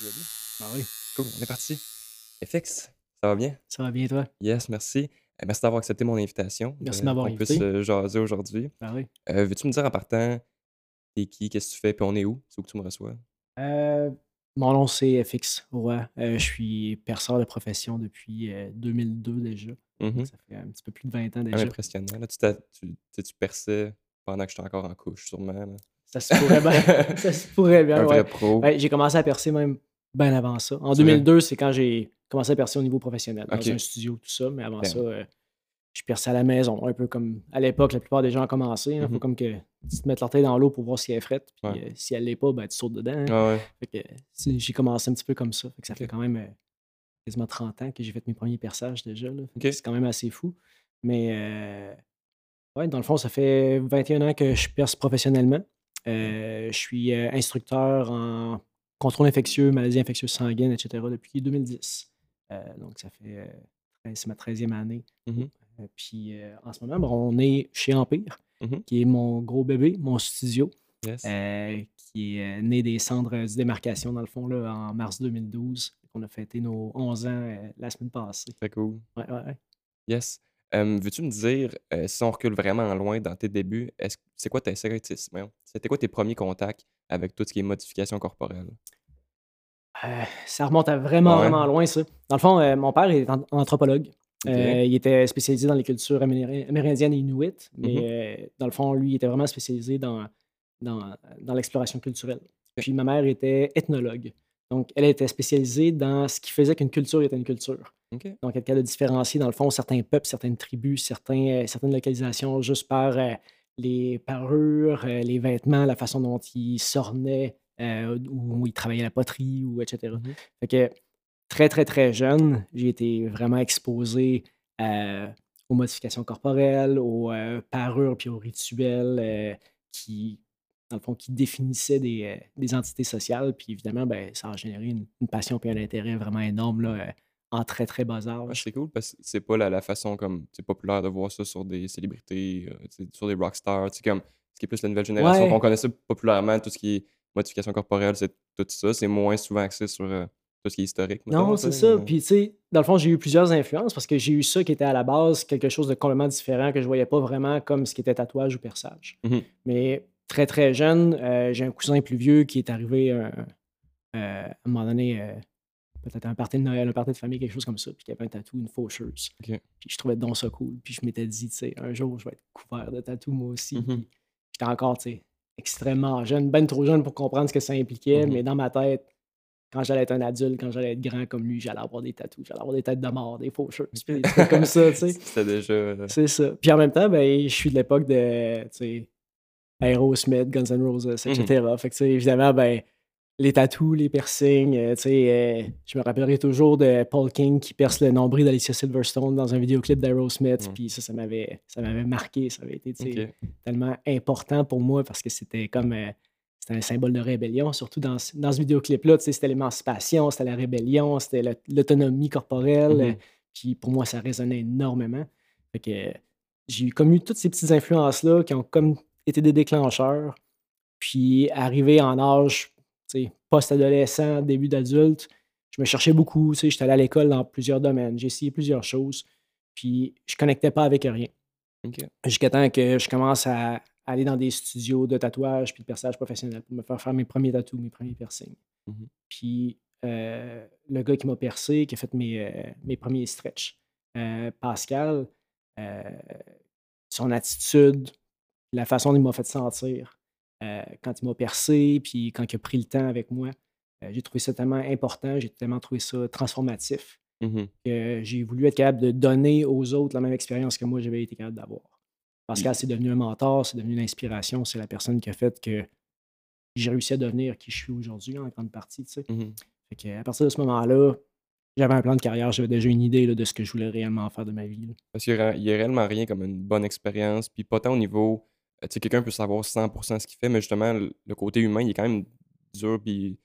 Ben oui, Cool, on est parti. FX, ça va bien? ça va bien toi? Yes, merci. Euh, merci d'avoir accepté mon invitation. Merci euh, de m'avoir puisse invité. euh, jaser aujourd'hui. Ben oui. Euh, Veux-tu me dire en partant, t'es qui, qu'est-ce que tu fais, puis on est où? C'est où que tu me reçois? Euh, mon nom c'est FX Roy. Euh, je suis perceur de profession depuis euh, 2002 déjà. Mhm. Donc, Ça fait un petit peu plus de 20 ans Ah, déjà. impressionnant. Là, tu, t'as- tu, tu perçais pendant que j'étais encore en couche, sûrement. là. Ça se pourrait bien. ça se pourrait bien, Un vrai ouais. pro. Ouais, j'ai commencé à percer même bien avant ça. En C'est vrai? 2002, c'est quand j'ai commencé à percer au niveau professionnel, dans Ok. un studio, tout ça. Mais avant ça, euh, je perçais à la maison, un peu comme à l'époque, la plupart des gens ont commencé. Il faut Mhm. comme que tu te mettes l'orteil dans l'eau pour voir si elle est frette. Puis Ouais. euh, si elle l'est pas, ben, tu sautes dedans. hein. Ah. Fait que, j'ai commencé un petit peu comme ça. Fait que ça fait quand même euh, quasiment 30 ans que j'ai fait mes premiers perçages déjà. là. C'est quand même assez fou. Mais euh, ouais, dans le fond, ça fait 21 ans que je perce professionnellement. Euh, je suis euh, instructeur en contrôle infectieux, maladies infectieuses sanguines, etc. depuis 2010. Euh, donc, ça fait. c'est ma 13e année. Euh, puis euh, en ce moment, on est chez Empire, Mhm. qui est mon gros bébé, mon studio. Yes. Euh, qui est né des cendres du démarcation, dans le fond, là, en mars 2012. On a fêté nos 11 ans euh, la semaine passée. Très cool. Ouais, ouais, ouais. Yes. Euh, Veux-tu me dire, euh, si on recule vraiment loin dans tes débuts, est-ce c'est quoi tes voyons, C'était quoi tes premiers contacts avec tout ce qui est modification corporelle? Euh, ça remonte à vraiment, Ouais. vraiment loin, ça. Dans le fond, euh, mon père est an- anthropologue. Ok. Euh, il était spécialisé dans les cultures améri- amérindiennes et inuites, mais Mhm. euh, dans le fond, lui, il était vraiment spécialisé dans, dans, dans l'exploration culturelle. Puis ma mère était ethnologue. Donc, elle était spécialisée dans ce qui faisait qu'une culture était une culture. OK. Donc, être capable de différencier, dans le fond, certains peuples, certaines tribus, certains, euh, certaines localisations juste par euh, les parures, euh, les vêtements, la façon dont ils s'ornaient, où ils travaillaient la poterie, ou etc. Mhm. Fait que très, très, très jeune, j'ai été vraiment exposé aux modifications corporelles, aux parures puis aux rituels qui, dans le fond, qui définissaient des, des entités sociales. Puis évidemment, ben, ça a généré une, une passion puis un intérêt vraiment énorme là, en très, très bas âge. c'est cool parce que c'est pas la, la façon comme c'est populaire de voir ça sur des célébrités, euh, tu sais, sur des rockstars. C'est comme ce qui est plus la nouvelle génération Ouais. qu'on connaît ça populairement, tout ce qui est modification corporelle, c'est tout ça. C'est moins souvent axé sur euh, tout ce qui est historique. Non, tu c'est sais, ça. Puis, tu sais, dans le fond, j'ai eu plusieurs influences parce que j'ai eu ça qui était à la base quelque chose de complètement différent que je voyais pas vraiment comme ce qui était tatouage ou perçage. Mhm. Mais très, très jeune, euh, j'ai un cousin plus vieux qui est arrivé à un moment donné, peut-être un party de Noël, un party de famille, quelque chose comme ça, puis qui avait un tatou, une faucheuse. Puis je trouvais donc ça cool. Puis je m'étais dit, tu sais, un jour, je vais être couvert de tatou moi aussi. Puis j'étais encore, tu sais, extrêmement jeune, ben trop jeune pour comprendre ce que ça impliquait, Mhm. mais dans ma tête, quand j'allais être un adulte, quand j'allais être grand comme lui, j'allais avoir des tatous, j'allais avoir des têtes de mort, des faucheuses, puis des trucs comme ça, tu sais. C'était déjà. euh, C'est ça. Puis en même temps, ben, je suis de l'époque de, tu sais, Aerosmith, Guns N' Roses, etc. Fait que, tu sais, évidemment, ben, les tatous, les piercings, euh, tu sais, euh, je me rappellerai toujours de Paul King qui perce le nombril d'Alicia Silverstone dans un vidéoclip d'Aerosmith. Mm. Puis ça, ça m'avait, ça m'avait marqué. Ça avait été, tellement important pour moi parce que c'était comme euh, c'était un symbole de rébellion, surtout dans, ce- dans ce vidéoclip-là. tu sais, C'était l'émancipation, c'était la rébellion, c'était l'autonomie corporelle. Mhm. euh, Puis pour moi, ça résonnait énormément. Fait que j'ai eu comme eu toutes ces petites influences-là qui ont comme été des déclencheurs. Puis arrivé en âge post-adolescent, début d'adulte, je me cherchais beaucoup. J'étais allé à l'école dans plusieurs domaines. J'ai essayé plusieurs choses. Puis je connectais pas avec rien jusqu'à temps que je commence à aller dans des studios de tatouage puis de perçage professionnel pour me faire faire mes premiers tatous, mes premiers piercings. Mhm. Puis euh, le gars qui m'a percé, qui a fait mes, euh, mes premiers stretches, euh, Pascal, son attitude, la façon dont il m'a fait sentir euh, quand il m'a percé, puis quand il a pris le temps avec moi, euh, j'ai trouvé ça tellement important, j'ai tellement trouvé ça transformatif Mhm. que j'ai voulu être capable de donner aux autres la même expérience que moi j'avais été capable d'avoir. Pascal, c'est devenu un mentor, c'est devenu une inspiration, c'est la personne qui a fait que j'ai réussi à devenir qui je suis aujourd'hui en grande partie. tu sais. Mhm. Fait que, à partir de ce moment-là, j'avais un plan de carrière, j'avais déjà une idée là, de ce que je voulais réellement faire de ma vie. là. Parce qu'il n'y a, a réellement rien comme une bonne expérience. Puis pas tant au niveau. Euh, Tu sais, quelqu'un peut savoir 100% ce qu'il fait, mais justement, le, côté humain, il est quand même dur. Puis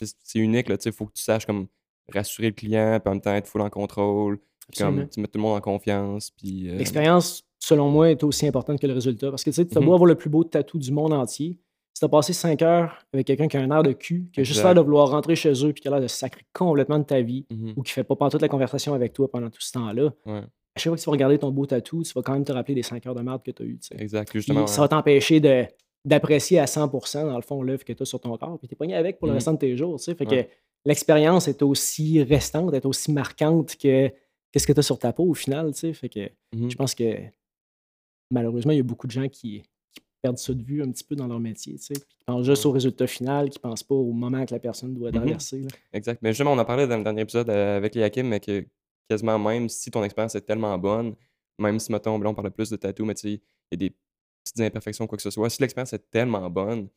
c'est unique. Il faut que tu saches comme rassurer le client, puis en même temps être full en contrôle. Puis comme tu mets tout le monde en confiance. Puis. euh, L'expérience, selon moi, est aussi importante que le résultat. Parce que tu sais, tu as Mhm. beau avoir le plus beau tatou du monde entier, si t'as passé 5 heures avec quelqu'un qui a un air de cul, qui a juste l'air de vouloir rentrer chez eux puis qui a l'air de sacrer complètement de ta vie Mhm. ou qui fait pas toute la conversation avec toi pendant tout ce temps-là, Ouais, à chaque fois que tu vas regarder ton beau tatou, tu vas quand même te rappeler des 5 heures de merde que tu as eues. exact. Puis Justement, ça va t'empêcher de d'apprécier à 100% dans le fond l'œuvre que tu as sur ton corps, puis tu es pogné avec pour le Mhm. restant de tes jours. Fait Ouais. que l'expérience est aussi restante, est aussi marquante que qu'est-ce que tu as sur ta peau au final. Fait que Mhm. je pense que malheureusement, il y a beaucoup de gens qui, qui perdent ça de vue un petit peu dans leur métier, tu sais, puis qui pensent juste Ouais. au résultat final, qui pensent pas au moment que la personne doit Mhm. traverser. Exact. Mais justement, on en parlait dans le dernier épisode euh, avec Yakim, mais que quasiment même si ton expérience est tellement bonne, même si, mettons, là, on parlait plus de tatou, mais tu sais, il y a des petites imperfections, quoi que ce soit, si l'expérience est tellement bonne,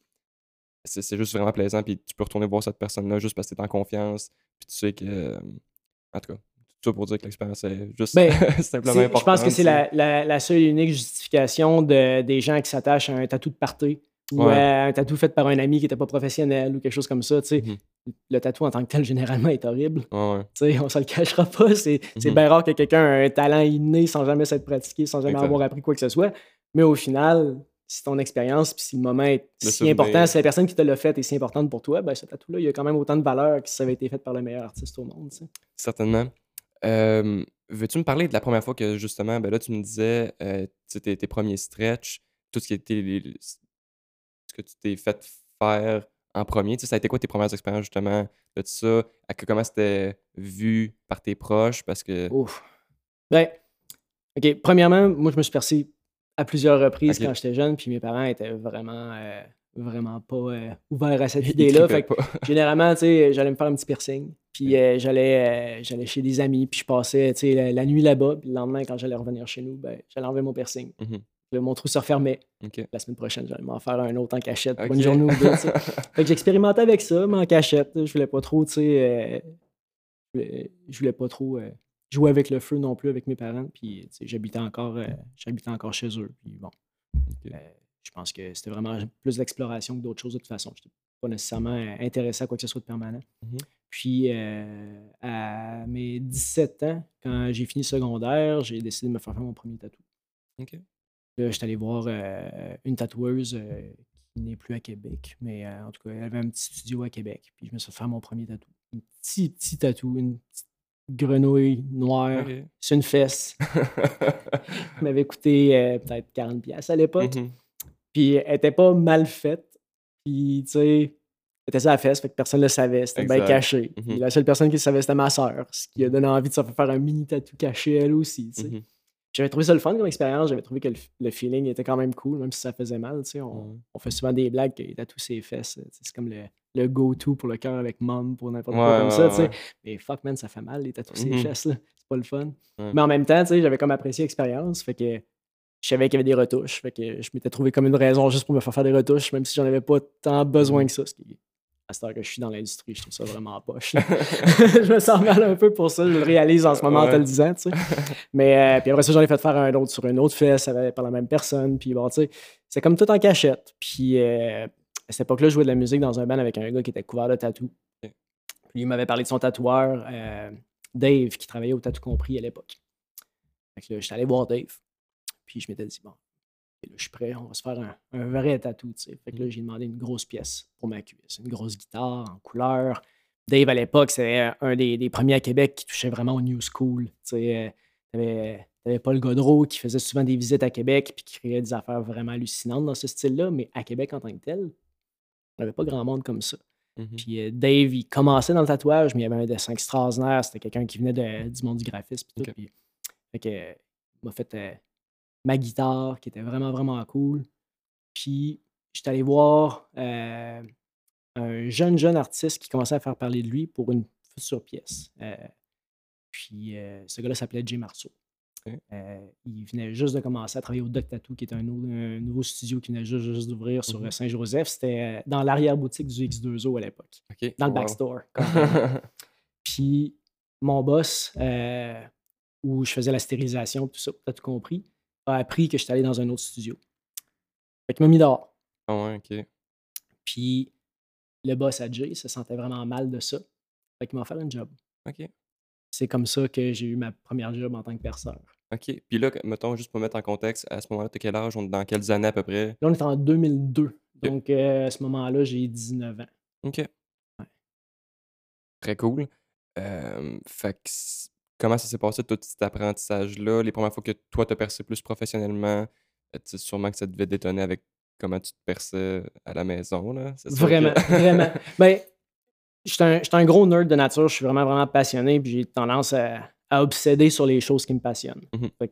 c'est juste vraiment plaisant, puis tu peux retourner voir cette personne-là juste parce que tu es en confiance, puis tu sais que. euh, en tout cas, tout ça pour dire que l'expérience est juste Ben, simplement importante. Je pense que c'est la seule et unique justification de, des gens qui s'attachent à un tatou de party ou Ouais. à un tatou fait par un ami qui n'était pas professionnel ou quelque chose comme ça. tu sais. Mhm. Le tatou en tant que tel, généralement, est horrible. Ouais. Tu sais, on se le cachera pas. C'est c'est Mhm. bien rare que quelqu'un ait un talent inné sans jamais s'être pratiqué, sans jamais avoir appris quoi que ce soit. Mais au final, si ton expérience puis si le moment est Le si souvenir. important, si la personne qui te l'a fait est si importante pour toi, ben ce tatou-là, il a quand même autant de valeur que si ça avait été fait par le meilleur artiste au monde. Certainement. Euh, Veux-tu me parler de la première fois que justement, ben là, tu me disais euh, tes, tes premiers stretch, tout ce qui était les- ce que tu t'es fait faire en premier? Tu sais, ça a été quoi tes premières expériences justement de ça? À que, comment c'était vu par tes proches? Parce que. Ouf. Ben, OK. Premièrement, moi, je me suis percé à plusieurs reprises quand j'étais jeune, puis mes parents étaient vraiment, euh, vraiment pas euh, ouverts à cette idée-là. Fait que généralement, tu sais, j'allais me faire un petit piercing, puis euh, j'allais, j'allais chez des amis, puis je passais, tu sais, la, la nuit là-bas, puis le lendemain, quand j'allais revenir chez nous, ben, j'allais enlever mon piercing. Mhm. Là, mon trou se refermait. La semaine prochaine, j'allais m'en faire un autre en cachette pour une journée ou deux. fait que j'expérimentais avec ça, mais en cachette. Je voulais pas trop, tu sais. euh, je, voulais, pas trop euh, jouer avec le feu non plus avec mes parents. Puis, j'habitais encore, euh, j'habitais encore chez eux. Puis, bon. Je pense que c'était vraiment plus d'exploration que d'autres choses de toute façon. Je pas nécessairement intéressé à quoi que ce soit de permanent. Mhm. Puis, à mes 17 ans, quand j'ai fini secondaire, j'ai décidé de me faire faire mon premier tatou. Là, j'étais allé voir euh, une tatoueuse euh, qui n'est plus à Québec, mais euh, en tout cas, elle avait un petit studio à Québec. Puis je me suis fait faire mon premier tatou. Un petit, petit tatou, une petite grenouille noire OK. sur une fesse. qui m'avait coûté peut-être 40$ piastres à l'époque. Mhm. Puis elle était pas mal faite. Puis, tu sais, elle était sur la fesse, fait que personne ne le savait. C'était bien caché. Mhm. La seule personne qui le savait, c'était ma soeur. Ce qui a donné envie de se faire un mini tatou caché, elle aussi, tu sais. Mhm. J'avais trouvé ça le fun comme expérience. J'avais trouvé que le, le feeling était quand même cool, même si ça faisait mal. tu sais. On, Ouais. on fait souvent des blagues qu'il tatoue ses fesses. tu sais, C'est comme le, le go-to pour le cœur avec mom, pour n'importe quoi comme ouais, ça. tu sais. ouais. Mais fuck, man, ça fait mal, les tatous ses Mhm. fesses. là. C'est pas le fun. Mais en même temps, j'avais comme apprécié l'expérience. Fait que je savais qu'il y avait des retouches. Fait que je m'étais trouvé comme une raison juste pour me faire faire des retouches, même si j'en avais pas tant besoin Mhm. que ça. Ce qui, à cette heure que je suis dans l'industrie, je trouve ça vraiment poche. je me sens mal un peu pour ça. Je le réalise en ce moment en te le disant, tu sais. Mais euh, puis après ça, j'en ai fait faire un autre sur une autre fesse par la même personne. Puis bon, tu sais, c'est comme tout en cachette. Puis euh, à cette époque-là, je jouais de la musique dans un band avec un gars qui était couvert de tatou. Puis il m'avait parlé de son tatoueur, euh, Dave, qui travaillait au Tatou Compris à l'époque. Fait que là, j'étais allé voir Dave. Puis je m'étais dit, bon, là, je suis prêt, on va se faire un, un vrai tatou. Fait que là, j'ai demandé une grosse pièce pour ma cuisse, une grosse guitare en couleur. Dave, à l'époque, c'était un des, des premiers à Québec qui touchait vraiment au new school. Euh, t'avais, t'avais Paul Godreau qui faisait souvent des visites à Québec puis qui créait des affaires vraiment hallucinantes dans ce style-là, mais à Québec en tant que tel, il n'y avait pas grand monde comme ça. Mhm. Puis euh, Dave, il commençait dans le tatouage, mais il y avait un dessin extraordinaire. C'était quelqu'un qui venait de- du monde du graphisme. Tout, puis, fait que, euh, il m'a fait euh, ma guitare, qui était vraiment, vraiment cool. Puis, j'étais allé voir euh, un jeune, jeune artiste qui commençait à faire parler de lui pour une future pièce. Euh, puis, euh, ce gars-là s'appelait Jay Marceau. Il venait juste de commencer à travailler au Doc Tattoo, qui est un, nou- un nouveau studio qui venait juste, juste d'ouvrir sur Mhm. euh, Saint-Joseph. C'était dans l'arrière-boutique du X2O à l'époque, dans le Wow. backstore. Puis mon boss, où je faisais la stérilisation, tout ça, t'as tout compris, a appris que j'étais allé dans un autre studio. Fait qu'il m'a mis dehors. Ah ouais, OK. Puis le boss à Jay se sentait vraiment mal de ça. Fait qu'il m'a offert un job. OK. C'est comme ça que j'ai eu ma première job en tant que perceur. OK. Puis là, mettons, juste pour mettre en contexte, à ce moment-là, t'as quel âge? On est dans quelles années à peu près? Là, on est en 2002. Donc, euh, à ce moment-là, j'ai 19 ans. OK. Très cool. Euh, fait que comment ça s'est passé, tout cet apprentissage-là? Les premières fois que toi, tu as percé plus professionnellement, euh, sûrement que ça devait détonner avec comment tu te perçais à la maison, là. Vraiment, vraiment. Ben, je suis un, un, gros nerd de nature, je suis vraiment, vraiment passionné, puis j'ai tendance à, à, obséder sur les choses qui me passionnent. Mmh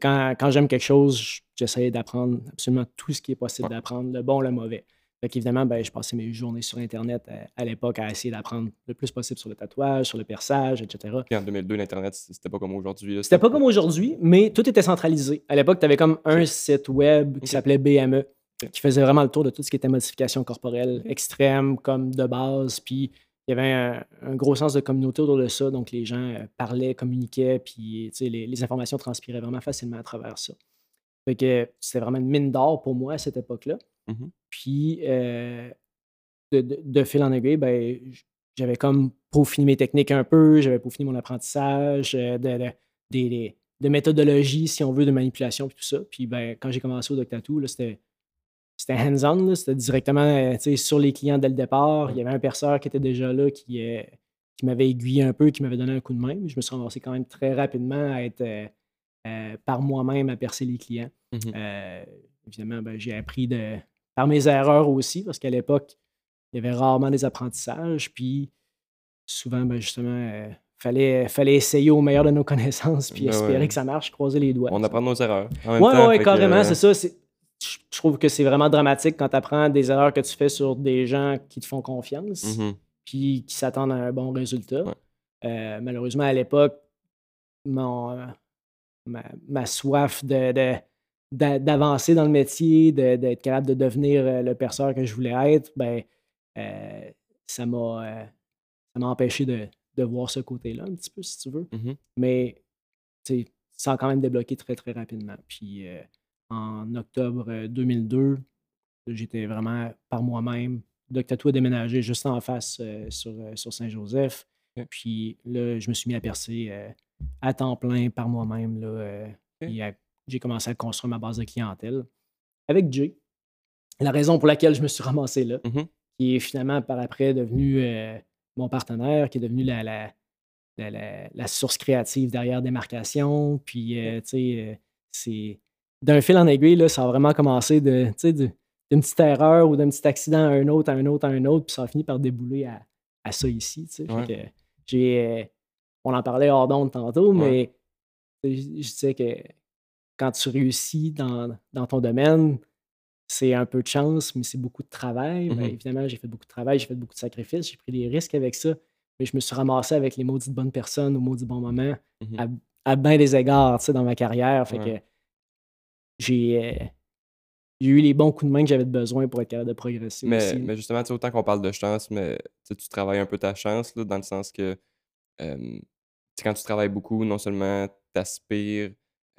quand, quand j'aime quelque chose, j'essaie d'apprendre absolument tout ce qui est possible d'apprendre, le bon, le mauvais. Fait évidemment, ben, je passais mes journées sur Internet euh, à, l'époque à essayer d'apprendre le plus possible sur le tatouage, sur le perçage, etc. Puis en 2002, l'Internet, c'était pas comme aujourd'hui. C'était pas comme aujourd'hui, mais tout était centralisé. À l'époque, tu avais comme un site web qui s'appelait BME, qui faisait vraiment le tour de tout ce qui était modification corporelle extrême, comme de base. Puis il y avait un, gros sens de communauté autour de ça. Donc les gens euh, parlaient, communiquaient, puis les, les informations transpiraient vraiment facilement à travers ça. Fait que c'était vraiment une mine d'or pour moi à cette époque-là. Mmh puis, euh, de, fil en aiguille, ben, j'avais comme peaufiné mes techniques un peu, j'avais peaufiné mon apprentissage, euh, de, de, méthodologie, si on veut, de manipulation, puis tout ça. Puis, ben, quand j'ai commencé au Doctatou, c'était c'était hands-on, c'était directement euh, sur les clients dès le départ. Il y avait un perceur qui était déjà là, qui, qui m'avait aiguillé un peu, qui m'avait donné un coup de main. Je me suis ramassé quand même très rapidement à être par moi-même à percer les clients. Mmh évidemment, ben, j'ai appris de, par mes erreurs aussi, parce qu'à l'époque, il y avait rarement des apprentissages. Puis souvent, ben, justement, il euh, fallait, fallait essayer au meilleur de nos connaissances, puis ben espérer que ça marche, croiser les doigts. On apprend nos erreurs. Oui, oui, carrément, c'est ça. Je trouve que c'est vraiment dramatique quand tu apprends des erreurs que tu fais sur des gens qui te font confiance, mmh puis qui s'attendent à un bon résultat. Euh, malheureusement, à l'époque, mon, euh, ma, soif de d'avancer dans le métier, d'être capable de devenir euh, le perceur que je voulais être, ben, euh, ça m'a euh, m'a empêché de, de, voir ce côté-là un petit peu, si tu veux. Mmh Mais ça a quand même débloqué très, très rapidement. Puis en octobre 2002, j'étais vraiment par moi-même. Doctatou a déménagé juste en face sur, sur Saint-Joseph. Puis là, je me suis mis à percer à temps plein par moi-même. Là, j'ai commencé à construire ma base de clientèle avec Jay. La raison pour laquelle je me suis ramassé là, mmh qui est finalement par après devenu euh, mon partenaire, qui est devenu la, la, source créative derrière Démarcation. Puis, euh, tu sais, euh, c'est d'un fil en aiguille, là, ça a vraiment commencé de, d'une petite erreur ou d'un petit accident à un autre, à un autre, à un autre, puis ça a fini par débouler à, à ça ici. j'ai, on en parlait hors d'onde tantôt, mais je sais que quand tu réussis dans, ton domaine, c'est un peu de chance, mais c'est beaucoup de travail. Ben, mmh évidemment, j'ai fait beaucoup de travail, j'ai fait beaucoup de sacrifices, j'ai pris des risques avec ça, mais je me suis ramassé avec les maudites bonnes personnes au maudit bon moment mmh à, à bien des égards dans ma carrière. Fait que j'ai. Euh, j'ai eu les bons coups de main que j'avais besoin pour être capable de progresser mais, aussi. Mais justement, autant qu'on parle de chance, mais tu travailles un peu ta chance, là, dans le sens que quand tu travailles beaucoup, non seulement tu aspires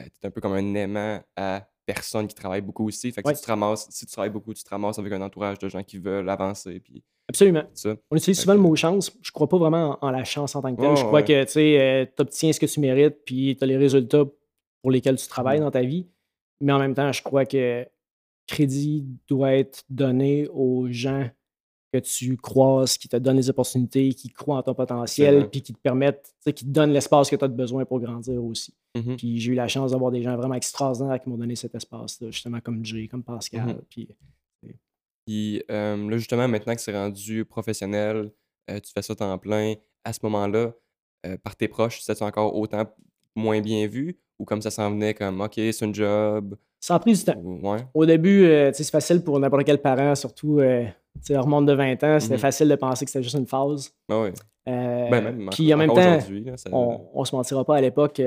tu es un peu comme un aimant à personne qui travaille beaucoup aussi. Fait que si, tu te ramasses, si tu travailles beaucoup, tu te ramasses avec un entourage de gens qui veulent avancer. Puis, Absolument. On utilise souvent le mot chance. Je crois pas vraiment en, la chance en tant que telle. je crois que tu euh, obtiens ce que tu mérites, puis tu as les résultats pour lesquels tu travailles mmh. dans ta vie. Mais en même temps, je crois que crédit doit être donné aux gens que tu croises, qui te donnent les opportunités, qui croient en ton potentiel, puis qui te permettent, qui te donnent l'espace que tu as besoin pour grandir aussi. Mmh puis j'ai eu la chance d'avoir des gens vraiment extraordinaires qui m'ont donné cet espace-là, justement comme Jay, comme Pascal. Mmh puis, là, justement, maintenant que c'est rendu professionnel, euh, tu fais ça temps plein, à ce moment-là, euh, par tes proches, c'est encore autant moins bien vu ou comme ça s'en venait comme OK, c'est un job? Ça a pris du temps. Au début, euh, c'est facile pour n'importe quel parent, surtout on remonte de 20 ans, c'était mmh facile de penser que c'était juste une phase. Ah oui. Ben, puis en même temps, on, ne se mentira pas à l'époque,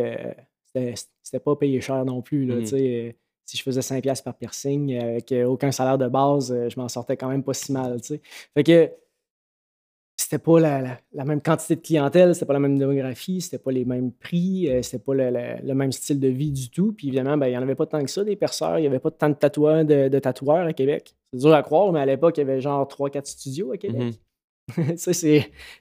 c'était pas payé cher non plus. Là, mmh. Si je faisais 5$ par piercing avec aucun salaire de base, je m'en sortais quand même pas si mal. Fait que c'était pas la, même quantité de clientèle, c'était pas la même démographie, c'était pas les mêmes prix, c'était pas le, même style de vie du tout. Puis évidemment, ben, il n'y en avait pas tant que ça, des perceurs. Il n'y avait pas tant de tatoueurs, de, tatoueurs à Québec. C'est dur à croire, mais à l'époque, il y avait genre 3-4 studios à Québec. Mmh. ça,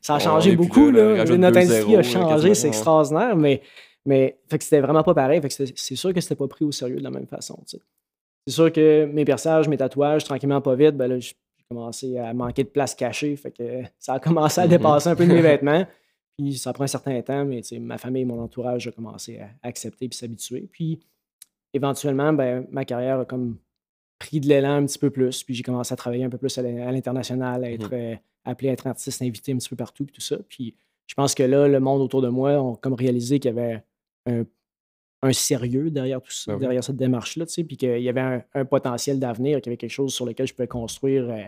ça a changé beaucoup. Là. Notre industrie a changé, c'est extraordinaire, mais mais fait que c'était vraiment pas pareil. Fait que c'est sûr que c'était pas pris au sérieux de la même façon. c'est sûr que mes perçages, mes tatouages, tranquillement, pas vite, ben là, j'ai commencé à manquer de place cachée. Fait que ça a commencé à Mhm. dépasser un peu de mes vêtements. Puis ça prend un certain temps, mais ma famille et mon entourage ont commencé à accepter puis s'habituer. Puis éventuellement, ben, ma carrière a comme pris de l'élan un petit peu plus. Puis j'ai commencé à travailler un peu plus à l'in- à l'international, à être euh, appelé à être artiste invité un petit peu partout, puis tout ça. Puis je pense que là, le monde autour de moi ont comme réalisé qu'il y avait un, un sérieux derrière tout ça, Ben oui. derrière cette démarche-là, tu sais, puis qu'il y avait un, un potentiel d'avenir, qu'il y avait quelque chose sur lequel je pouvais construire euh,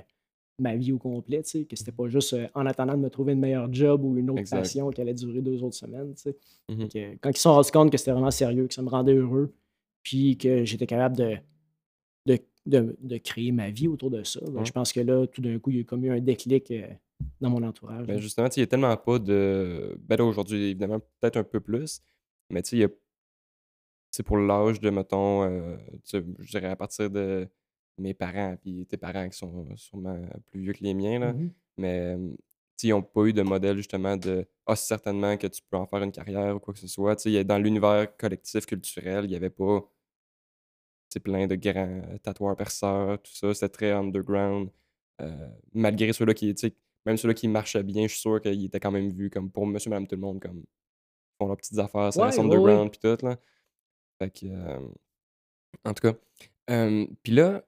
ma vie au complet, tu sais, que c'était pas juste euh, en attendant de me trouver une meilleure job ou une autre Exact. passion qui allait durer deux autres semaines, tu sais. Fait que quand ils se sont rendus compte que c'était vraiment sérieux, que ça me rendait heureux, puis que j'étais capable de, de, de- de créer ma vie autour de ça, ben, Ouais. je pense que là, tout d'un coup, il y a comme eu un déclic euh, dans mon entourage. Ben là. justement, tu sais, il n'y a tellement pas de. Ben là, aujourd'hui, évidemment, peut-être un peu plus. Mais tu sais, il y a. C'est pour l'âge de, mettons, euh, je dirais à partir de mes parents, puis tes parents qui sont sûrement plus vieux que les miens, là. Mhm. Mais ils n'ont pas eu de modèle justement de Ah, certainement que tu peux en faire une carrière ou quoi que ce soit. Dans l'univers collectif culturel, il n'y avait pas plein de grands tatoueurs perceurs, tout ça. C'était très underground. Euh, malgré ceux-là qui, même ceux-là qui marchaient bien, je suis sûr qu'ils étaient quand même vus comme pour monsieur, madame, tout le monde, comme font leurs petites affaires, ça Ouais, reste underground, puis tout, là. Fait que, euh, en tout cas. Euh, puis là,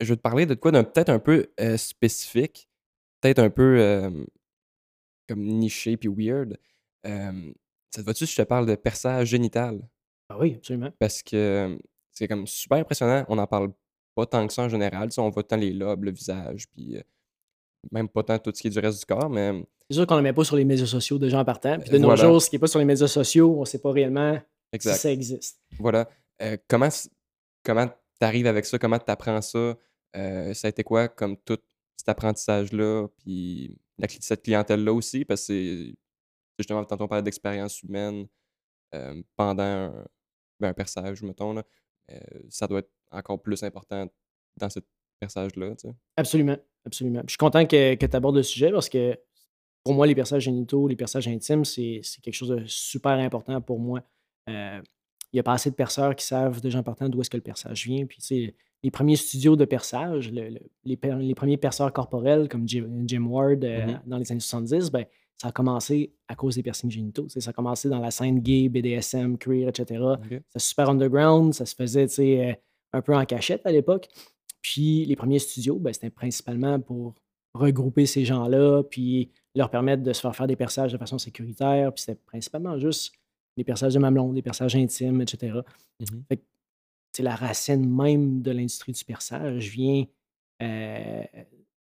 je vais te parler de quoi d'un peut-être un peu euh, spécifique, peut-être un peu comme niché puis weird. Ça te va-tu si je te parle de perçage génital? Ah oui, absolument. Parce que c'est comme super impressionnant. On n'en parle pas tant que ça en général. Tu sais, on voit tant les lobes, le visage, puis même pas tant tout ce qui est du reste du corps, mais C'est sûr qu'on ne le met pas sur les médias sociaux déjà en partant. Puis de nos jours, ce qui n'est pas sur les médias sociaux, on ne sait pas réellement exact. si ça existe. Voilà. Euh, comment comment t'arrives avec ça? Comment t'apprends ça? Euh, ça a été quoi comme tout cet apprentissage-là? Puis la, cette clientèle-là aussi? Parce que c'est justement, tantôt on parlait d'expérience humaine euh, pendant un, ben, un perçage, mettons. Là. Ça doit être encore plus important dans ce perçage-là. Tu sais. Absolument, absolument. Puis je suis content que, tu abordes le sujet parce que pour moi, les perçages génitaux, les perçages intimes, c'est quelque chose de super important pour moi. Euh, Il n'y a pas assez de perceurs qui savent déjà en partant d'où est-ce que le perçage vient. Puis, tu sais, les premiers studios de perçage, le- le- les, per- les premiers perceurs corporels comme Jim, Jim Ward euh, Mhm. dans les années 70, ben, ça a commencé à cause des piercings génitaux. Ça a commencé dans la scène gay, BDSM, queer, etc. Ok. C'était super underground, ça se faisait euh, un peu en cachette à l'époque. Puis les premiers studios, ben, c'était principalement pour regrouper ces gens-là, puis leur permettre de se faire faire des perçages de façon sécuritaire. Puis c'était principalement juste des perçages de mamelon, des perçages intimes, etc. Fait que, tu sais, la racine même de l'industrie du perçage vient euh,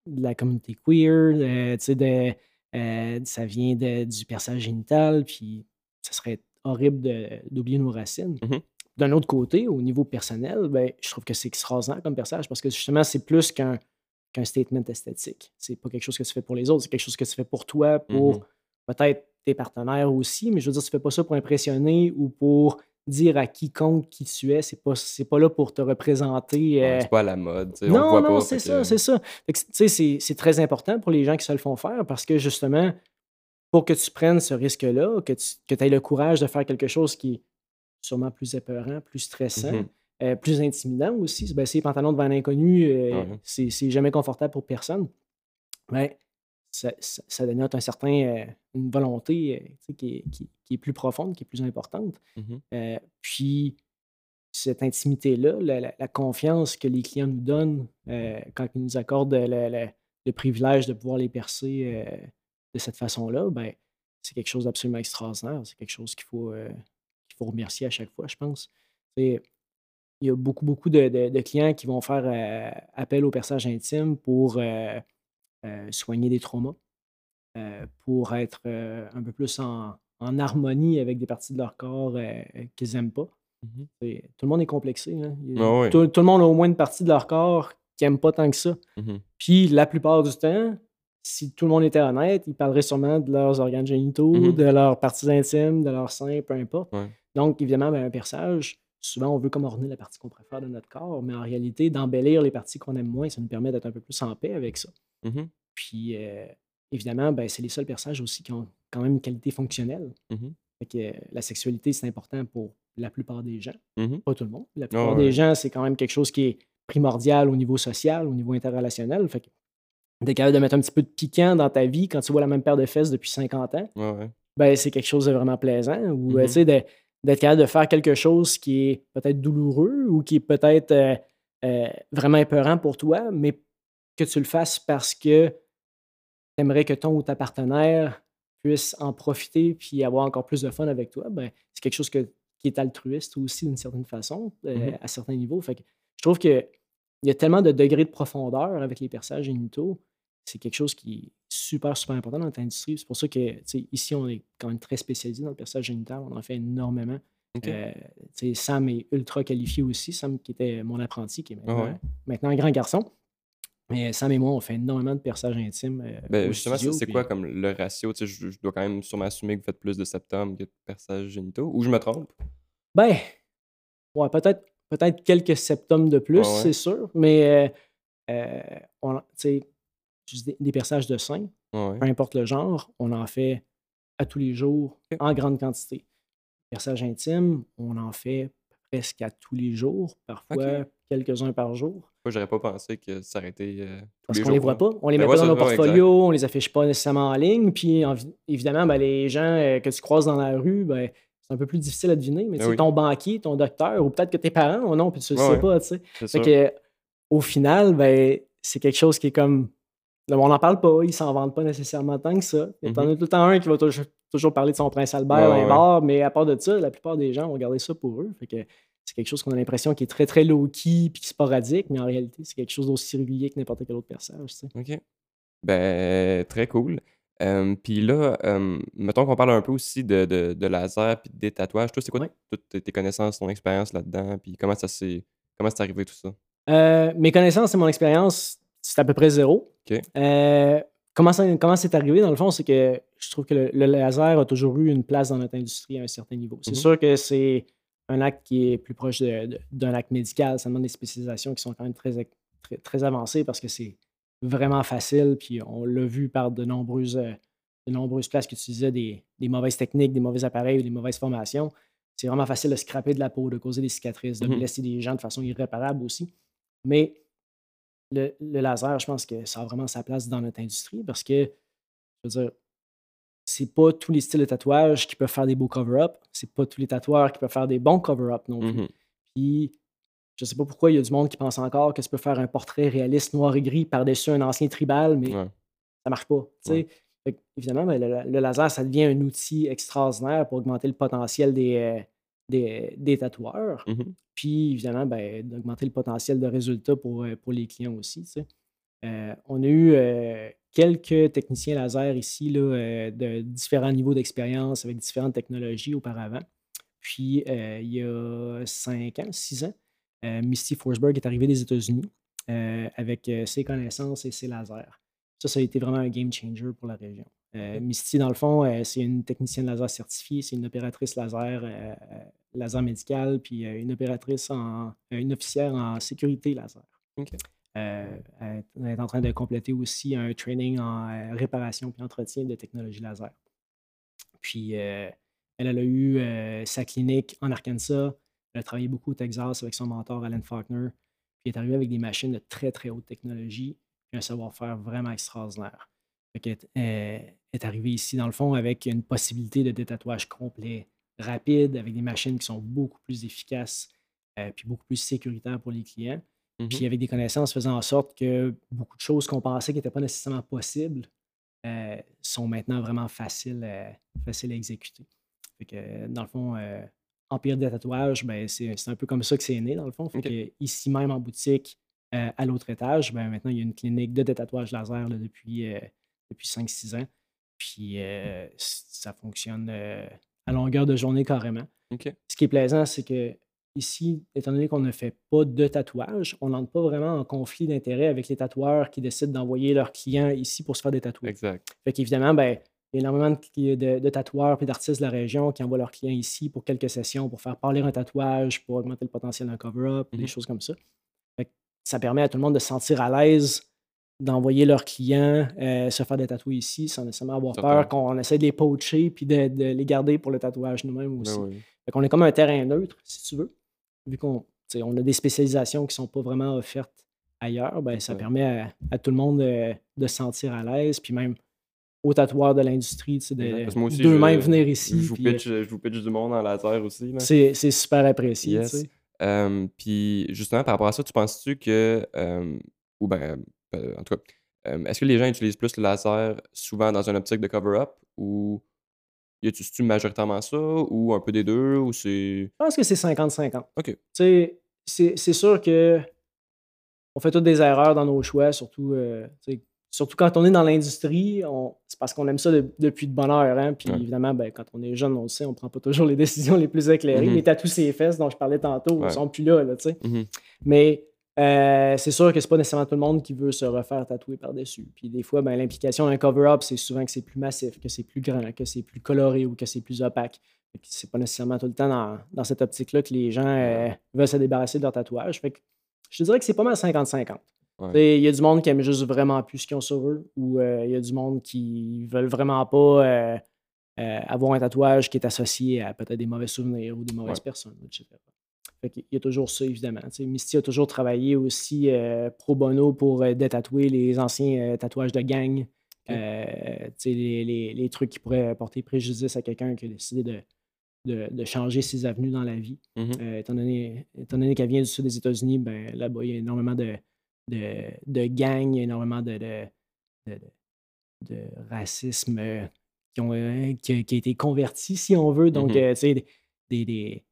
de la communauté queer, euh, de, euh, ça vient de- du perçage génital, puis ça serait horrible d'oublier nos racines. Mhm. D'un autre côté, au niveau personnel, ben, je trouve que c'est extraordinaire comme perçage parce que justement, c'est plus qu'un qu'un statement esthétique. C'est pas quelque chose que tu fais pour les autres, c'est quelque chose que tu fais pour toi, pour Mhm. peut-être tes partenaires aussi, mais je veux dire, tu fais pas ça pour impressionner ou pour dire à quiconque qui tu es. C'est pas, c'est pas là pour te représenter. Ouais, euh, c'est pas à la mode. sais, on non, voit non, c'est ça, que- c'est ça. Fait que, tu sais, c'est très important pour les gens qui se le font faire parce que justement, pour que tu prennes ce risque-là, que tu aies le courage de faire quelque chose qui est sûrement plus épeurant, plus stressant, Mhm. euh, plus intimidant aussi, c'est baisser les pantalons devant un inconnu, euh, Ouais. c'est c'est jamais confortable pour personne. Mais ça, ça- ça dénote un certain, euh, une volonté euh, tu sais, qui, est, qui- qui est plus profonde, qui est plus importante. Mhm. Euh, puis, cette intimité-là, la, la- la confiance que les clients nous donnent euh, quand ils nous accordent le, le- le privilège de pouvoir les percer euh, de cette façon-là, ben, c'est quelque chose d'absolument extraordinaire. C'est quelque chose qu'il faut, euh, qu'il faut remercier à chaque fois, je pense. C'est- il y a beaucoup, beaucoup de, de- de clients qui vont faire appel au perçage intime pour soigner des traumas, euh, pour être euh, un peu plus en, en harmonie avec des parties de leur corps euh, qu'ils n'aiment pas. C'est- Tout le monde est complexé. hein. Il tout, tout le monde a au moins une partie de leur corps qui n'aime pas tant que ça. Mhm. Puis la plupart du temps, si tout le monde était honnête, ils parleraient sûrement de leurs organes génitaux, Mhm. de leurs parties intimes, de leurs seins, peu importe. Ouais. Donc, évidemment, ben, un perçage, souvent, on veut comme orner la partie qu'on préfère de notre corps, mais en réalité, d'embellir les parties qu'on aime moins, ça nous permet d'être un peu plus en paix avec ça. Mhm. Puis, euh, évidemment, ben, c'est les seuls perçages aussi qui ont quand même une qualité fonctionnelle. Fait que, euh, la sexualité, c'est important pour la plupart des gens. Mhm. Pas tout le monde. La Ouais, plupart ouais. des gens, c'est quand même quelque chose qui est primordial au niveau social, au niveau interrelationnel. Fait que d'être capable de mettre un petit peu de piquant dans ta vie quand tu vois la même paire de fesses depuis 50 ans, ouais. ben, c'est quelque chose de vraiment plaisant. Ou euh, tu sais, de- d'être capable de faire quelque chose qui est peut-être douloureux ou qui est peut-être euh, euh, vraiment épeurant pour toi, mais que tu le fasses parce que tu aimerais que ton ou ta partenaire puisse en profiter puis avoir encore plus de fun avec toi, ben, c'est quelque chose que- qui est altruiste aussi d'une certaine façon, euh, Mhm. à certains niveaux. Fait que je trouve que il y a tellement de degrés de profondeur avec les perçages génitaux. C'est quelque chose qui super, super important dans notre industrie. C'est pour ça que, ici, on est quand même très spécialisé dans le perçage génital. On en fait énormément. Euh, Sam est ultra qualifié aussi. Sam, qui était mon apprenti, qui est maintenant, ouais? maintenant un grand garçon. Mais Sam et moi, on fait énormément de perçage intime. euh, Ben, justement, c'est puis- quoi comme le ratio? Je, je dois quand même sûrement assumer que vous faites plus de septum que de perçage génitaux. Ou je me trompe? Ben, ouais, peut-être peut-être quelques septums de plus, ouais? c'est sûr. Mais, euh, euh, on- tu sais, juste des, des perçages de seins, Ouais, peu importe le genre, on en fait à tous les jours, en grande quantité. Perçage intime, on en fait presque à tous les jours, parfois quelques-uns par jour. Moi, j'aurais pas pensé que ça aurait été euh, tous Parce qu'on les voit hein. pas, on les Ben met ouais, pas dans nos portfolios, on les affiche pas nécessairement en ligne. Puis en- évidemment, ben, les gens euh, que tu croises dans la rue, ben, c'est un peu plus difficile à deviner. Mais Ben sais, oui. ton banquier, ton docteur, ou peut-être que tes parents, ou non, puis tu le Ouais, sais ouais. pas. tu sais. C'est Fait que, au final, ben, c'est quelque chose qui est comme. On n'en parle pas, ils s'en vendent pas nécessairement tant que ça. Il y en a tout le temps un qui va toujours, toujours parler de son prince Albert Ouais, dans les ouais. bars, mais à part de ça, la plupart des gens vont garder ça pour eux. Fait que c'est quelque chose qu'on a l'impression qui est très, très low-key puis qui est sporadique, mais en réalité, c'est quelque chose d'aussi régulier que n'importe quel autre tu sais. OK. Ben, très cool. Euh, puis là, euh, mettons qu'on parle un peu aussi de, de, de laser puis des tatouages. Toi, c'est quoi Ouais. toutes tes- tes connaissances, ton expérience là-dedans? Puis comment ça s'est comment c'est arrivé tout ça? Euh, mes connaissances et mon expérience, c'est à peu près zéro. Euh, comment, ça- comment c'est arrivé, dans le fond, c'est que je trouve que le, le laser a toujours eu une place dans notre industrie à un certain niveau. C'est Mhm. sûr que c'est un acte qui est plus proche d'un acte médical. Ça demande des spécialisations qui sont quand même très, très avancées parce que c'est vraiment facile. Puis on l'a vu par de nombreuses, euh, de nombreuses places qui utilisaient des, des mauvaises techniques, des mauvais appareils ou des mauvaises formations. C'est vraiment facile de scraper de la peau, de causer des cicatrices, de Mhm. blesser des gens de façon irréparable aussi. Mais le, le laser, je pense que ça a vraiment sa place dans notre industrie parce que, je veux dire, c'est pas tous les styles de tatouage qui peuvent faire des beaux cover-up. C'est pas tous les tatoueurs qui peuvent faire des bons cover-up non plus. Mhm. Puis, je sais pas pourquoi il y a du monde qui pense encore que tu peux faire un portrait réaliste noir et gris par-dessus un ancien tribal, mais Ouais. ça marche pas. tu sais. Ouais. Fait évidemment, ben, le, le laser, ça devient un outil extraordinaire pour augmenter le potentiel des, euh, des, des tatoueurs. Mhm. Puis, évidemment, ben, d'augmenter le potentiel de résultats pour, euh, pour les clients aussi. Euh, on a eu euh, quelques techniciens laser ici là, de différents niveaux d'expérience avec différentes technologies auparavant. Puis, il y a cinq ans, six ans, Misty Forsberg est arrivé des États-Unis avec ses connaissances et ses lasers. Ça, ça a été vraiment un game changer pour la région. Euh. Misty, dans le fond, euh, c'est une technicienne laser certifiée, c'est une opératrice laser, euh, laser médical, puis une opératrice en, une officière en sécurité laser. Elle est en train de compléter aussi un training en réparation puis entretien de technologie laser. Puis, elle, elle a eu sa clinique en Arkansas. Elle a travaillé beaucoup au Texas avec son mentor Alan Faulkner. Puis, elle est arrivée avec des machines de très, très haute technologie puis un savoir-faire vraiment extraordinaire. Fait qu'elle est- elle est arrivée ici, dans le fond, avec une possibilité de détatouage complet, rapide, avec des machines qui sont beaucoup plus efficaces euh, puis beaucoup plus sécuritaires pour les clients Mhm. puis avec des connaissances faisant en sorte que beaucoup de choses qu'on pensait qui n'étaient pas nécessairement possibles euh, sont maintenant vraiment faciles, euh, faciles à exécuter. Fait que, euh, dans le fond, euh, Empire des tatouages, ben, c'est un peu comme ça que c'est né, dans le fond. Fait que ici même en boutique, euh, à l'autre étage, ben, maintenant, il y a une clinique de détatouage laser là, depuis, euh, depuis 5-6 ans. Puis euh, ça fonctionne euh, à longueur de journée carrément. Ce qui est plaisant, c'est que ici, étant donné qu'on ne fait pas de tatouage, on n'entre pas vraiment en conflit d'intérêt avec les tatoueurs qui décident d'envoyer leurs clients ici pour se faire des tatouages. Exact. Fait qu'évidemment, ben, il y a énormément de, cli- de- de tatoueurs et d'artistes de la région qui envoient leurs clients ici pour quelques sessions, pour faire parler un tatouage, pour augmenter le potentiel d'un cover-up, des Mhm. choses comme ça. Fait que ça permet à tout le monde de se sentir à l'aise d'envoyer leurs clients euh, se faire des tatouer ici sans nécessairement avoir peur qu'on essaie de les poacher puis de, de les garder pour le tatouage nous-mêmes Ben aussi. oui. Fait qu'on est comme un terrain neutre, si tu veux. Vu qu'on on a des spécialisations qui ne sont pas vraiment offertes ailleurs, ben, ça Ouais. permet à, à tout le monde euh, de se sentir à l'aise. Puis même aux tatoueurs de l'industrie, de aussi, d'eux-mêmes venir ici. Je vous, puis, euh, pitch, je vous pitch du monde en laser aussi. là. c'est super apprécié. Yes. Euh, puis justement, par rapport à ça, tu penses-tu que, euh, ou ben, en tout cas, euh, est-ce que les gens utilisent plus le laser souvent dans une optique de cover-up ou y a-tu majoritairement ça ou un peu des deux ou c'est. Je pense que c'est 50-50. Ok. Tu sais, c'est sûr que on fait toutes des erreurs dans nos choix, surtout, euh, surtout quand on est dans l'industrie. C'est parce qu'on aime ça de- depuis de bonne heure. Hein? Puis Ouais. évidemment, ben, quand on est jeune, on le sait, on prend pas toujours les décisions les plus éclairées. Mhm. Les tatous ses fesses dont je parlais tantôt, Ouais. ils sont plus là. là tu sais. Mhm. Mais euh, c'est sûr que c'est pas nécessairement tout le monde qui veut se refaire tatouer par-dessus. Puis des fois, ben, l'implication d'un cover-up, c'est souvent que c'est plus massif, que c'est plus grand, que c'est plus coloré ou que c'est plus opaque. C'est pas nécessairement tout le temps dans, dans cette optique-là que les gens euh, veulent se débarrasser de leur tatouage. Fait que je te dirais que c'est pas mal 50-50. Ouais. Tu sais, Il y a du monde qui aime juste vraiment plus ce qu'ils ont sur eux, ou euh, il y a du monde qui veulent vraiment pas euh, euh, avoir un tatouage qui est associé à peut-être des mauvais souvenirs ou des mauvaises Ouais. personnes, etc. Fait qu'il y a toujours ça, évidemment. Tu sais, Misty a toujours travaillé aussi euh, pro bono pour euh, détatouer les anciens euh, tatouages de gang. Les, les- les trucs qui pourraient porter préjudice à quelqu'un qui a décidé de, de- de changer ses avenues dans la vie. Mhm. Euh, étant donné, étant donné qu'elle vient du sud des États-Unis, ben, là-bas, il y a énormément de, de, de gangs, il y a énormément de, racisme qui, ont, qui, a, qui a été converti, si on veut. Donc, Mhm. euh, tu sais, des, des,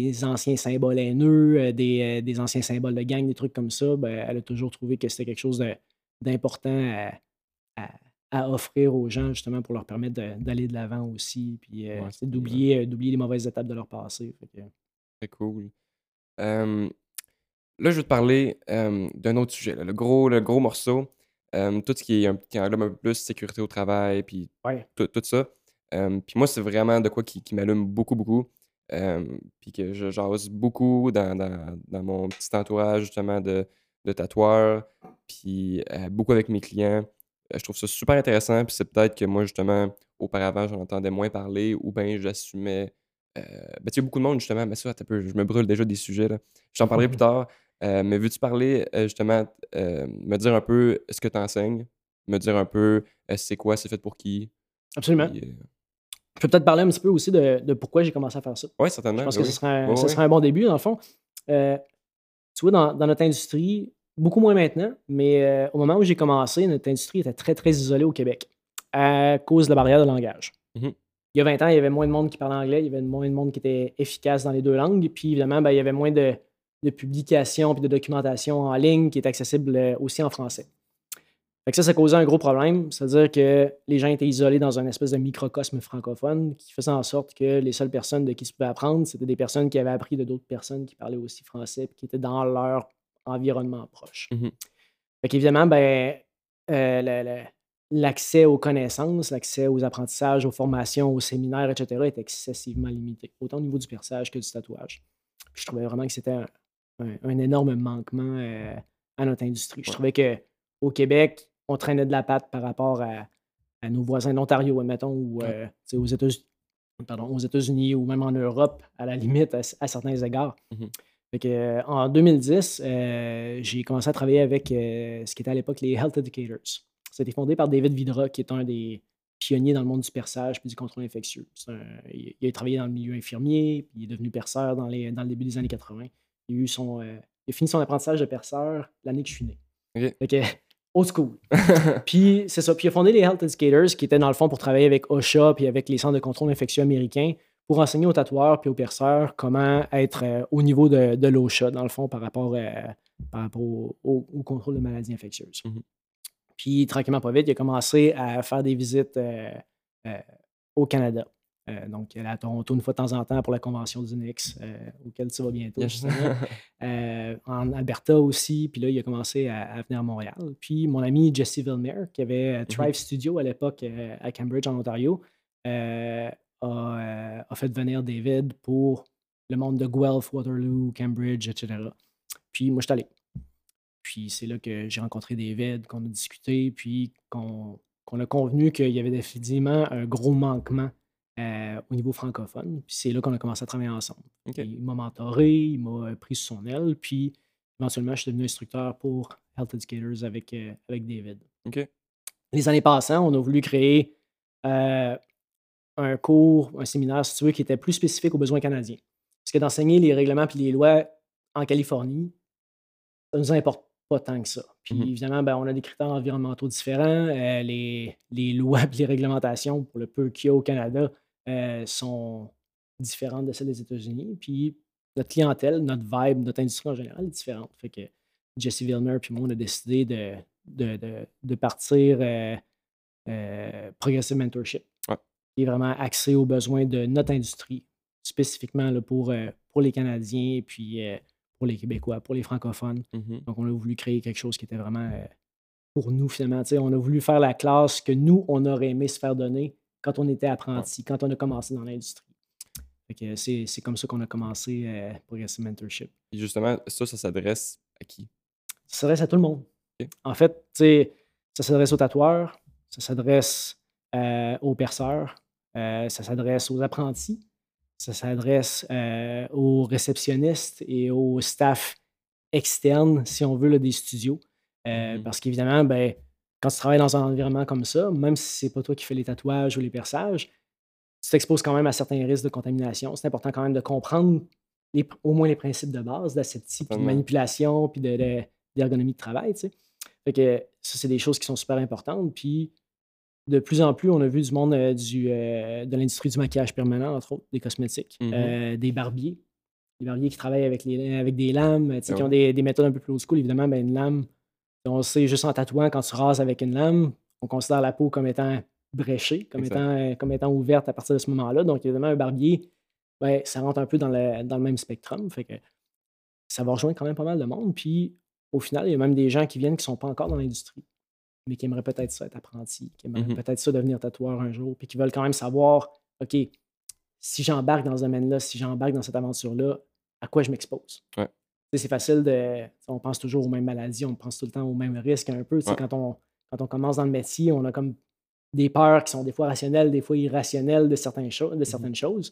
des- anciens symboles haineux, euh, des, euh, des anciens symboles de gang, des trucs comme ça, ben, elle a toujours trouvé que c'était quelque chose d'important à, à- à offrir aux gens, justement, pour leur permettre d'aller de l'avant aussi, puis euh, Ouais, d'oublier euh, d'oublier les mauvaises étapes de leur passé. Très cool. Euh, là, je veux te parler euh, d'un autre sujet, là, le, gros, le gros morceau. tout ce qui, est un, qui un peu plus sécurité au travail, puis ouais. tout, tout ça. Puis moi, c'est vraiment de quoi qui, qui m'allume beaucoup, beaucoup. Puis que je jase beaucoup dans, dans- dans mon petit entourage, justement, de, de tatoueurs, puis beaucoup avec mes clients. Je trouve ça super intéressant, puis c'est peut-être que moi, justement, auparavant, j'en entendais moins parler, ou bien j'assumais. Euh, ben, tu sais, beaucoup de monde, justement, mais ça, peu, je me brûle déjà des sujets. J'en parlerai plus tard. Euh, mais veux-tu parler, euh, justement, me dire un peu ce que tu enseignes, me dire un peu c'est quoi, c'est fait pour qui? Absolument. puis, Je peux peut-être parler un petit peu aussi de, de pourquoi j'ai commencé à faire ça. Je certainement. pense ben que oui. ce serait, un, bon début, dans le fond. Euh, tu vois, dans, dans notre industrie, beaucoup moins maintenant, mais euh, au moment où j'ai commencé, notre industrie était très, très isolée au Québec à cause de la barrière de langage. Mhm. Il y a 20 ans, il y avait moins de monde qui parlait anglais, il y avait moins de monde qui était efficace dans les deux langues, puis évidemment, ben, il y avait moins de, de publications et de documentation en ligne qui est accessible euh, aussi en français. Fait que ça, ça causait un gros problème. C'est-à-dire que les gens étaient isolés dans un espèce de microcosme francophone qui faisait en sorte que les seules personnes de qui se pouvait apprendre, c'était des personnes qui avaient appris de d'autres personnes qui parlaient aussi français et qui étaient dans leur environnement proche. Fait qu'évidemment, ben, euh, l'accès aux connaissances, l'accès aux apprentissages, aux formations, aux séminaires, etc., est excessivement limité, autant au niveau du perçage que du tatouage. Puis je trouvais vraiment que c'était un, un- un énorme manquement euh, à notre industrie. Je trouvais qu'au Québec, on traînait de la patte par rapport à, à nos voisins d'Ontario, admettons, ou Ouais. euh, aux États-Unis. Pardon, aux États-Unis ou même en Europe, à la limite, à, à certains égards. Fait que, euh, en 2010, euh, j'ai commencé à travailler avec ce qui était à l'époque les Health Educators. C'était fondé par David Vidra, qui est un des pionniers dans le monde du perçage puis du contrôle infectieux. Un- il, il a travaillé dans le milieu infirmier, puis il est devenu perceur dans, les, dans le début des années 80. Il a, eu son, il a fini son apprentissage de perceur l'année que je suis né. Ok. Fait que, old school. Puis c'est ça. Puis il a fondé les Health Educators, qui étaient dans le fond pour travailler avec OSHA puis avec les centres de contrôle infectieux américains pour enseigner aux tatoueurs puis aux perceurs comment être euh, au niveau de, de l'OSHA, dans le fond, par rapport, euh, par rapport au, au- au contrôle de maladies infectieuses. Mhm. Puis tranquillement, pas vite, il a commencé à faire des visites euh, au Canada. Euh, donc, il est à Toronto une fois de temps en temps pour la convention du NIX, euh, auquel tu vas bientôt. Euh, en Alberta aussi. Puis là, il a commencé à, à venir à Montréal. Puis mon ami Jesse Vilmer, qui avait euh, Thrive Studio à l'époque à Cambridge, en Ontario, a, a fait venir David pour le monde de Guelph, Waterloo, Cambridge, etc. Puis moi, je suis allé. Puis c'est là que j'ai rencontré David, qu'on a discuté, puis qu'on a convenu qu'il y avait définitivement un gros manquement euh, au niveau francophone. Puis c'est là qu'on a commencé à travailler ensemble. Il m'a mentoré, il m'a pris sous son aile, puis éventuellement, je suis devenu instructeur pour Health Educators avec, euh, avec David. Les années passant, on a voulu créer euh, un cours, un séminaire, si tu veux, qui était plus spécifique aux besoins canadiens. Parce que d'enseigner les règlements et les lois en Californie, ça ne nous importe pas tant que ça. Puis mmh évidemment, ben, on a des critères environnementaux différents. Euh, les, lois et les réglementations, pour le peu qu'il y a au Canada, euh, sont différentes de celles des États-Unis. Puis notre clientèle, notre vibe, notre industrie en général est différente. Fait que Jesse Vilmer puis moi, on a décidé de, de, partir euh, Progressive Mentorship, qui est vraiment axé aux besoins de notre industrie, spécifiquement là, pour, pour les Canadiens et puis pour les Québécois, pour les francophones. Mmh Donc, on a voulu créer quelque chose qui était vraiment euh, pour nous, finalement. on a voulu faire la classe que nous, on aurait aimé se faire donner quand on était apprenti, quand on a commencé dans l'industrie. C'est comme ça qu'on a commencé euh, Progressive Mentorship. Et justement, ça, ça s'adresse à qui? Ça s'adresse à tout le monde. En fait, ça s'adresse aux tatoueurs, ça s'adresse euh, aux perceurs, ça s'adresse aux apprentis, ça s'adresse euh, aux réceptionnistes et au staff externe, si on veut, des studios. Euh, mmh parce qu'évidemment, ben, quand tu travailles dans un environnement comme ça, même si c'est pas toi qui fais les tatouages ou les perçages, tu t'exposes quand même à certains risques de contamination. C'est important quand même de comprendre au moins les principes de base d'aseptie, de manipulation, puis d'ergonomie de, de, travail. Fait que ça, c'est des choses qui sont super importantes. Puis de plus en plus, on a vu du monde euh, du, euh, de l'industrie du maquillage permanent, entre autres, des cosmétiques, mmh euh, des barbiers. Des barbiers qui travaillent avec, les, avec des lames, qui ont des, méthodes un peu plus old school. Évidemment, ben, une lame, on sait juste en tatouant, quand tu rases avec une lame, on considère la peau comme étant bréchée, comme, étant, comme étant ouverte à partir de ce moment-là. Donc, évidemment, un barbier, ben, ça rentre un peu dans le, dans le même spectrum. Fait que ça va rejoindre quand même pas mal de monde. Puis, au final, il y a même des gens qui viennent qui ne sont pas encore dans l'industrie mais qui aimeraient peut-être ça être apprenti, qui aimeraient mmh peut-être ça devenir tatoueur un jour, puis qui veulent quand même savoir, OK, si j'embarque dans ce domaine-là, si j'embarque dans cette aventure-là, à quoi je m'expose? C'est facile de. On pense toujours aux mêmes maladies, on pense tout le temps aux mêmes risques un peu. Quand, on, quand on commence dans le métier, on a comme des peurs qui sont des fois rationnelles, des fois irrationnelles de, certaines, de mmh certaines choses.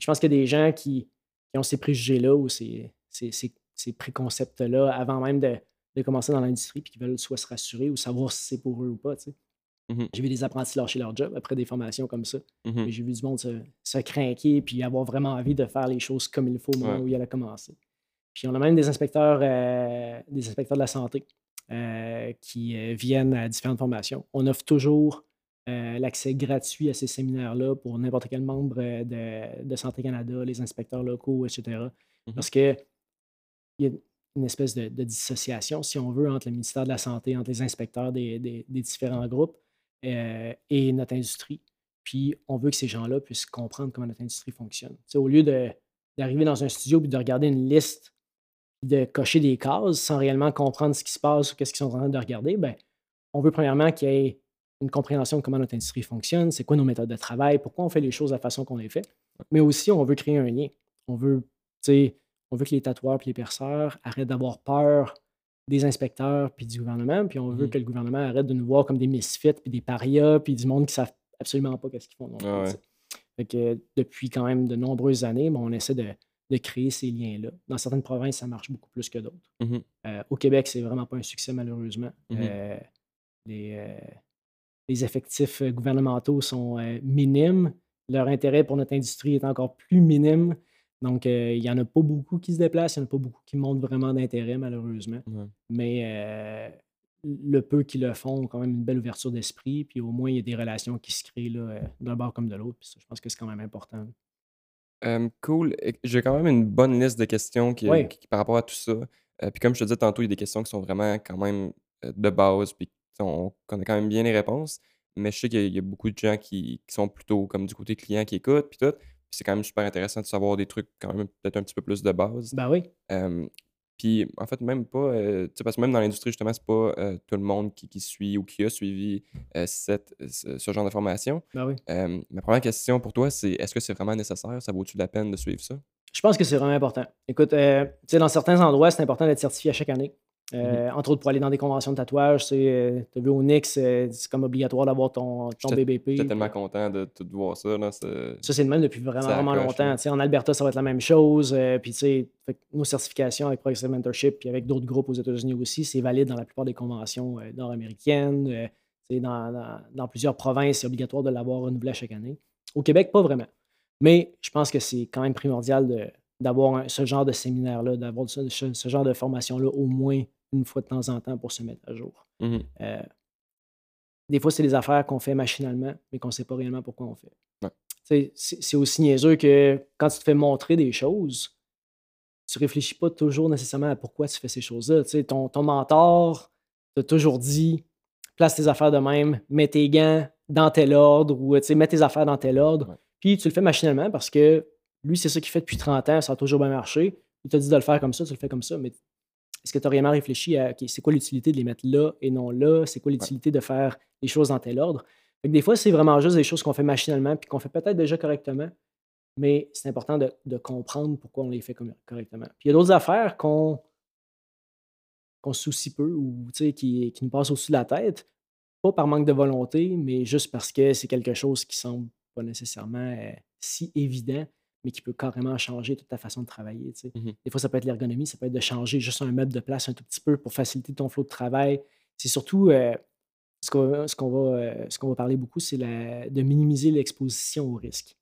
Je pense qu'il y a des gens qui, ont ces préjugés-là ou ces, ces, ces préconcepts-là avant même de, de commencer dans l'industrie puis qui veulent soit se rassurer ou savoir si c'est pour eux ou pas. Mmh j'ai vu des apprentis lâcher leur job après des formations comme ça. Mmh J'ai vu du monde se, se, craquer puis avoir vraiment envie de faire les choses comme il faut au moment où il allait commencer. Puis on a même des inspecteurs, euh, des inspecteurs de la santé euh, qui euh, viennent à différentes formations. On offre toujours l'accès gratuit à ces séminaires-là pour n'importe quel membre de, de, Santé Canada, les inspecteurs locaux, etc. Mmh Parce que il y a une espèce de, dissociation, si on veut, entre le ministère de la Santé, entre les inspecteurs des, différents groupes et notre industrie. Puis on veut que ces gens-là puissent comprendre comment notre industrie fonctionne. au lieu d'arriver dans un studio et de regarder une liste, de cocher des cases sans réellement comprendre ce qui se passe ou qu'est-ce qu'ils sont en train de regarder, ben, on veut premièrement qu'il y ait une compréhension de comment notre industrie fonctionne, c'est quoi nos méthodes de travail, pourquoi on fait les choses de la façon qu'on les fait. Mais aussi, on veut créer un lien. On veut, tu sais, on veut que les tatoueurs et les perceurs arrêtent d'avoir peur des inspecteurs puis du gouvernement, puis on veut mmh que le gouvernement arrête de nous voir comme des misfits puis des parias puis du monde qui ne savent absolument pas ce qu'ils font. Ah que depuis quand même de nombreuses années, on essaie de, créer ces liens-là. Dans certaines provinces, ça marche beaucoup plus que d'autres. Mmh euh, au Québec, c'est vraiment pas un succès, malheureusement. Mmh euh, euh, les, effectifs gouvernementaux sont minimes. Leur intérêt pour notre industrie est encore plus minime. Donc, il n'y en a pas beaucoup qui se déplacent, il n'y en a pas beaucoup qui montrent vraiment d'intérêt, malheureusement. Mais le peu qui le font ont quand même une belle ouverture d'esprit, puis au moins, il y a des relations qui se créent d'un bord comme de l'autre. je pense que c'est quand même important. Cool. J'ai quand même une bonne liste de questions qui, par rapport à tout ça. puis comme je te disais tantôt, il y a des questions qui sont vraiment quand même de base, puis on connaît quand même bien les réponses. Mais je sais qu'il y, a beaucoup de gens qui, qui, sont plutôt comme du côté client qui écoutent, puis tout c'est quand même super intéressant de savoir des trucs quand même peut-être un petit peu plus de base. Ben oui. Puis en fait, même pas, euh, parce que même dans l'industrie, justement, c'est pas euh, tout le monde qui, suit ou qui a suivi euh, cette, ce, genre de formation. Ben oui. ma première question pour toi, c'est est-ce que c'est vraiment nécessaire? Ça vaut-tu la peine de suivre ça? Je pense que c'est vraiment important. Écoute, dans certains endroits, c'est important d'être certifié à chaque année. Euh, entre autres, pour aller dans des conventions de tatouage, tu as vu au Nix, c'est comme obligatoire d'avoir ton, ton BBP. J'étais tellement content de tout voir ça. Là, ça, c'est le même depuis vraiment, vraiment longtemps. En Alberta, ça va être la même chose. puis, tu sais, nos certifications avec Progressive Mentorship puis avec d'autres groupes aux États-Unis aussi, c'est valide dans la plupart des conventions nord-américaines. Dans, dans, plusieurs provinces, c'est obligatoire de l'avoir renouvelé chaque année. Au Québec, pas vraiment. Mais je pense que c'est quand même primordial d'avoir ce genre de séminaire-là, d'avoir ce, genre de formation-là au moins une fois de temps en temps pour se mettre à jour. Mmh euh, des fois, c'est des affaires qu'on fait machinalement, mais qu'on ne sait pas réellement pourquoi on fait. C'est aussi niaiseux que quand tu te fais montrer des choses, tu ne réfléchis pas toujours nécessairement à pourquoi tu fais ces choses-là. Ton, ton mentor t'a toujours dit place tes affaires de même, mets tes gants dans tel ordre ou mets tes affaires dans tel ordre. Puis tu le fais machinalement parce que lui, c'est ça qu'il fait depuis 30 ans, ça a toujours bien marché. Il t'a dit de le faire comme ça, tu le fais comme ça, mais est-ce que tu as réellement réfléchi à c'est quoi l'utilité de les mettre là et non là? C'est quoi l'utilité de faire les choses dans tel ordre? des fois, c'est vraiment juste des choses qu'on fait machinalement puis qu'on fait peut-être déjà correctement, mais c'est important de, comprendre pourquoi on les fait correctement. Puis il y a d'autres affaires qu'on qu'on soucie peu ou qui, qui nous passent au-dessus de la tête, pas par manque de volonté, mais juste parce que c'est quelque chose qui semble pas nécessairement euh, si évident mais qui peut carrément changer toute ta façon de travailler. Mmh Des fois, ça peut être l'ergonomie, ça peut être de changer juste un meuble de place un tout petit peu pour faciliter ton flot de travail. C'est surtout euh, ce qu'on va, euh, va parler beaucoup, c'est de minimiser l'exposition au risque.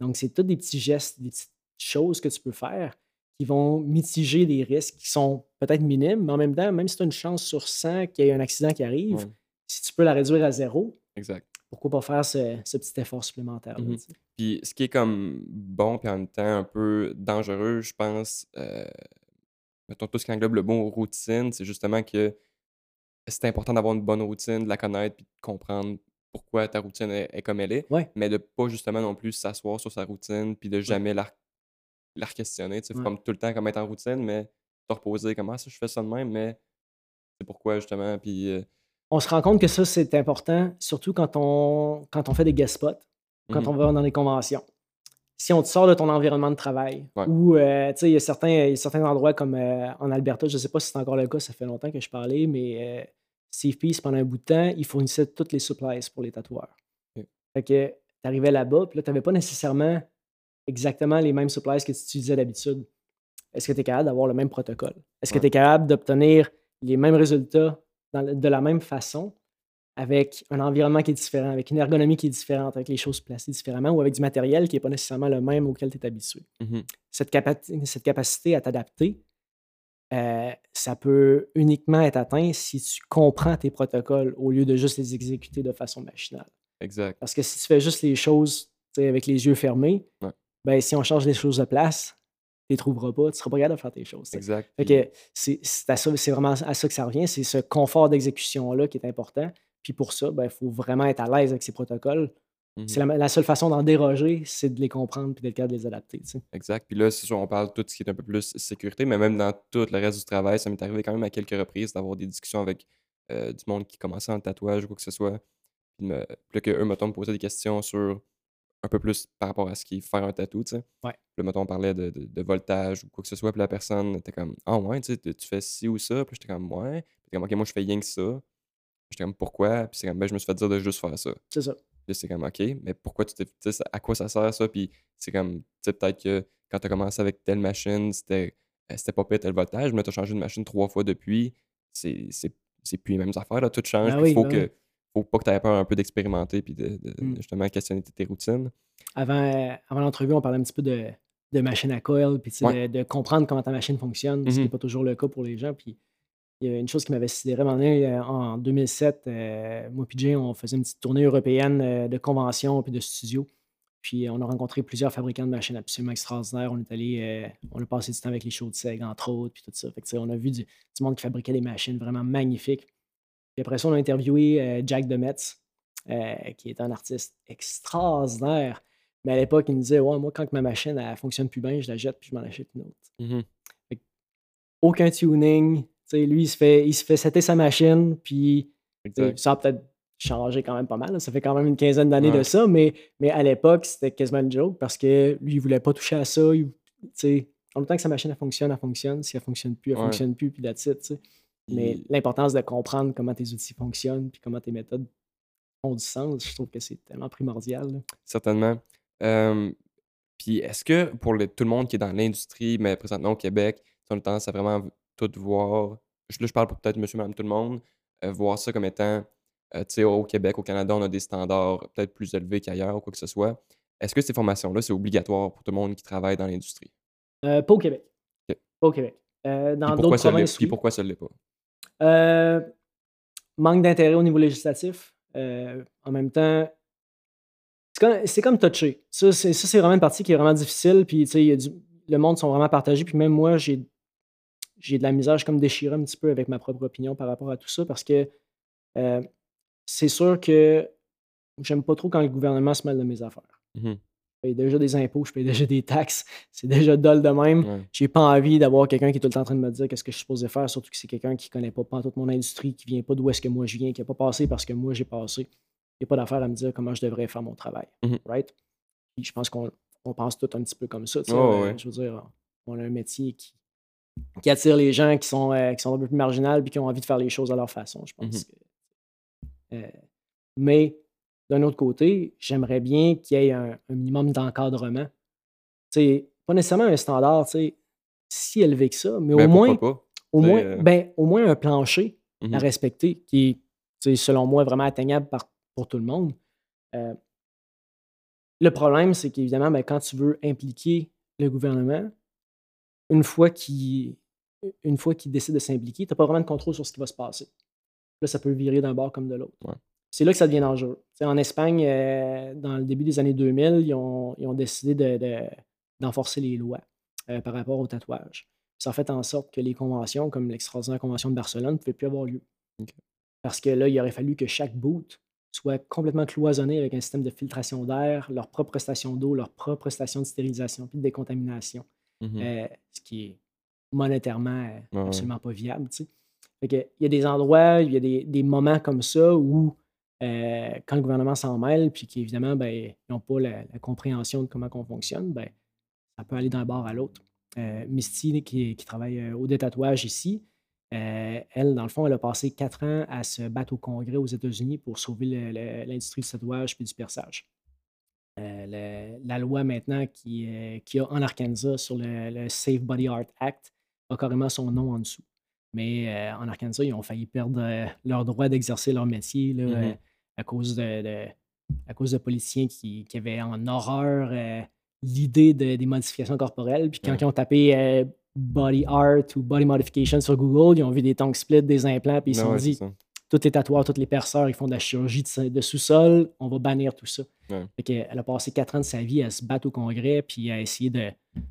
Donc, c'est tous des petits gestes, des petites choses que tu peux faire qui vont mitiger les risques qui sont peut-être minimes, mais en même temps, même si tu as une chance sur 100 qu'il y ait un accident qui arrive, si tu peux la réduire à zéro, exact pourquoi pas faire ce, petit effort supplémentaire? Mmh puis ce qui est comme bon, puis en même temps un peu dangereux, je pense, euh, mettons tout ce qui englobe le bon routine, c'est justement que c'est important d'avoir une bonne routine, de la connaître, puis de comprendre pourquoi ta routine est, comme elle est, mais de pas justement non plus s'asseoir sur sa routine, puis de jamais la, la questionner. Tu sais, comme tout le temps comme être en routine, mais te reposer, comment ah, ça je fais ça de même, mais c'est pourquoi justement, puis... Euh, on se rend compte que ça, c'est important, surtout quand on, quand on fait des guest spots, quand mmh on va dans des conventions. Si on te sort de ton environnement de travail, ou euh, il y, a certains, endroits comme euh, en Alberta, je ne sais pas si c'est encore le cas, ça fait longtemps que je parlais, mais euh, Steve Peace, pendant un bout de temps, il fournissait toutes les supplies pour les tatoueurs. Fait que tu arrivais là-bas, puis là, tu n'avais pas nécessairement exactement les mêmes supplies que tu utilisais d'habitude. Est-ce que tu es capable d'avoir le même protocole? Est-ce que tu es capable d'obtenir les mêmes résultats de la même façon, avec un environnement qui est différent, avec une ergonomie qui est différente, avec les choses placées différemment ou avec du matériel qui n'est pas nécessairement le même auquel tu es habitué. Mmh cette, cette, capacité à t'adapter, euh, ça peut uniquement être atteint si tu comprends tes protocoles au lieu de juste les exécuter de façon machinale. Exact. Parce que si tu fais juste les choses avec les yeux fermés, ben, si on change les choses de place, les trouveras pas, tu ne seras pas capable de faire tes choses. Exact. c'est, c'est, vraiment à ça que ça revient, c'est ce confort d'exécution-là qui est important. Puis pour ça, il ben, faut vraiment être à l'aise avec ces protocoles. C'est mmh la, seule façon d'en déroger, c'est de les comprendre puis d'être capable de les adapter. Exact. Puis là, c'est sûr, on parle de tout ce qui est un peu plus sécurité, mais même dans tout le reste du travail, ça m'est arrivé quand même à quelques reprises d'avoir des discussions avec euh, du monde qui commençait en tatouage ou quoi que ce soit. Puis, me, puis là, qu'eux, me poser des questions sur un peu plus par rapport à ce qui est faire un tatou, tu sais. Ouais. Puis mettons, on parlait de, de, voltage ou quoi que ce soit, puis la personne était comme « Ah ouais, tu sais, tu fais ci ou ça? » Puis j'étais comme « Ouais. » Puis comme « Ok, moi, je fais rien que ça. » J'étais comme « Pourquoi? » Puis c'est comme « Ben, je me suis fait dire de juste faire ça. » C'est ça. Puis c'est comme « Ok, mais pourquoi tu t'es... à quoi ça sert, ça? » Puis c'est comme, tu sais, peut-être que quand tu as commencé avec telle machine, c'était euh, c'était pas pire tel voltage, mais tu as changé de machine trois fois depuis, c'est plus les mêmes affaires, là, tout change. Ben il faut ben que faut pas que tu aies peur un peu d'expérimenter puis de, mmh. justement questionner tes routines. Avant, avant l'entrevue, on parlait un petit peu de, de machine à coil, puis de, comprendre comment ta machine fonctionne, ce qui n'est mmh pas toujours le cas pour les gens. Puis il y a une chose qui m'avait sidéré euh, en 2007. Euh, moi et Jay, on faisait une petite tournée européenne euh, de conventions puis de studios. Puis on a rencontré plusieurs fabricants de machines absolument extraordinaires. On est allé, on a passé du temps avec les shows de SEG, entre autres, puis tout ça. Fait on a vu du, du, monde qui fabriquait des machines vraiment magnifiques. Puis après ça, on a interviewé Jack Demetz, qui est un artiste extraordinaire. Mais à l'époque, il me disait Ouais, moi, quand ma machine elle fonctionne plus bien, je la jette puis je m'en achète une autre. Mmh aucun tuning. lui, il se fait, il se fait setter sa machine, puis ça a peut-être changé quand même pas mal. Ça fait quand même une quinzaine d'années de ça, mais, mais à l'époque, c'était quasiment une joke parce que lui, il voulait pas toucher à ça. Il, en même temps que sa machine elle fonctionne, elle fonctionne. Si elle fonctionne plus, elle fonctionne plus, puis that's it. Mais l'importance de comprendre comment tes outils fonctionnent puis comment tes méthodes ont du sens, je trouve que c'est tellement primordial, là. certainement. Puis est-ce que pour le tout le monde qui est dans l'industrie, mais présentement au Québec, on a tendance à vraiment tout voir je là, je parle pour peut-être monsieur, madame, tout le monde, voir ça comme étant, tu sais, au Québec, au Canada, on a des standards peut-être plus élevés qu'ailleurs ou quoi que ce soit. Est-ce que ces formations-là, c'est obligatoire pour tout le monde qui travaille dans l'industrie? Heu, pas au Québec. Pas au Québec. Puis dans pourquoi d'autres ça l'est provinces, puis pourquoi ça l'est pas? Heu, manque d'intérêt au niveau législatif. Heu, en même temps c'est comme comme touché. Ça, c'est vraiment une partie qui est vraiment difficile. Puis, tu sais, le monde sont vraiment partagés. Puis même moi, j'ai de la misère, je comme déchiré un petit peu avec ma propre opinion par rapport à tout ça parce que, heu, c'est sûr que j'aime pas trop quand le gouvernement se mêle de mes affaires. Mmh paye déjà des impôts, je paye déjà des taxes, c'est déjà dol de même. Ouais. J'ai pas envie d'avoir quelqu'un qui est tout le temps en train de me dire qu'est-ce que je suis supposé faire, surtout que c'est quelqu'un qui connaît pas toute mon industrie, qui vient pas d'où est-ce que moi je viens, qui a pas passé parce que moi j'ai passé. Il y a pas d'affaire à me dire comment je devrais faire mon travail, Mmh right? Je pense qu'on on pense tous un petit peu comme ça, Ouais, euh, je veux dire, on a un métier qui qui attire les gens qui sont, heu, qui sont un peu plus marginales puis qui ont envie de faire les choses à leur façon, je Mmh pense que Heu, mais d'un autre côté, j'aimerais bien qu'il y ait un un minimum d'encadrement. Sais, pas nécessairement un standard, si élevé que ça, mais au moins pourquoi pas? au Tu sais, moins heu ben, au moins un plancher à Mmh respecter qui est, selon moi, vraiment atteignable par pour tout le monde. Heu le problème, c'est qu'évidemment, ben, quand tu veux impliquer le gouvernement, une fois qu'il une fois qu'il décide de s'impliquer, tu as pas vraiment de contrôle sur ce qui va se passer. Là, ça peut virer d'un bord comme de l'autre. Ouais. C'est là que ça devient dangereux. Tu sais, en Espagne, heu, dans le début des années 2000, ils ont ils ont décidé de de d'enforcer les lois, heu, par rapport au tatouage. Ça a fait en sorte que les conventions, comme l'extraordinaire convention de Barcelone, ne pouvaient plus avoir lieu. Parce que là, il aurait fallu que chaque boot soit complètement cloisonné avec un système de filtration d'air, leur propre station d'eau, leur propre station de stérilisation puis de décontamination, Mmh heu, ce qui est monétairement, Ouais, absolument pas viable, il y a des endroits, il y a des des moments comme ça où, heu, quand le gouvernement s'en mêle puis qu'évidemment, ben, ils n'ont pas la la compréhension de comment qu'on fonctionne, ben, ça peut aller d'un bord à l'autre. Heu, Misty qui qui travaille, heu, au détatouage ici, elle, dans le fond, elle a passé 4 ans à se battre au Congrès aux États-Unis pour sauver l'industrie du tatouage puis du perçage. Le la loi maintenant qui, y a en Arkansas sur le le Safe Body Art Act a carrément son nom en dessous. Mais, en Arkansas, ils ont failli perdre, leur droit d'exercer leur métier là, Mmh heu, mh. À cause de de à cause de politiciens qui qui avaient en horreur, heu, l'idée de des modifications corporelles. Puis quand Ouais. ils ont tapé, heu, body art ou body modification sur Google, ils ont vu des tongue splits, des implants, puis ils se Ah sont ouais, dit: ça. «Tous les tatoueurs, tous les perceurs, ils font de la chirurgie de sous-sol, on va bannir tout ça». Ouais. Fait qu'elle a passé 4 ans de sa vie à se battre au Congrès puis à essayer de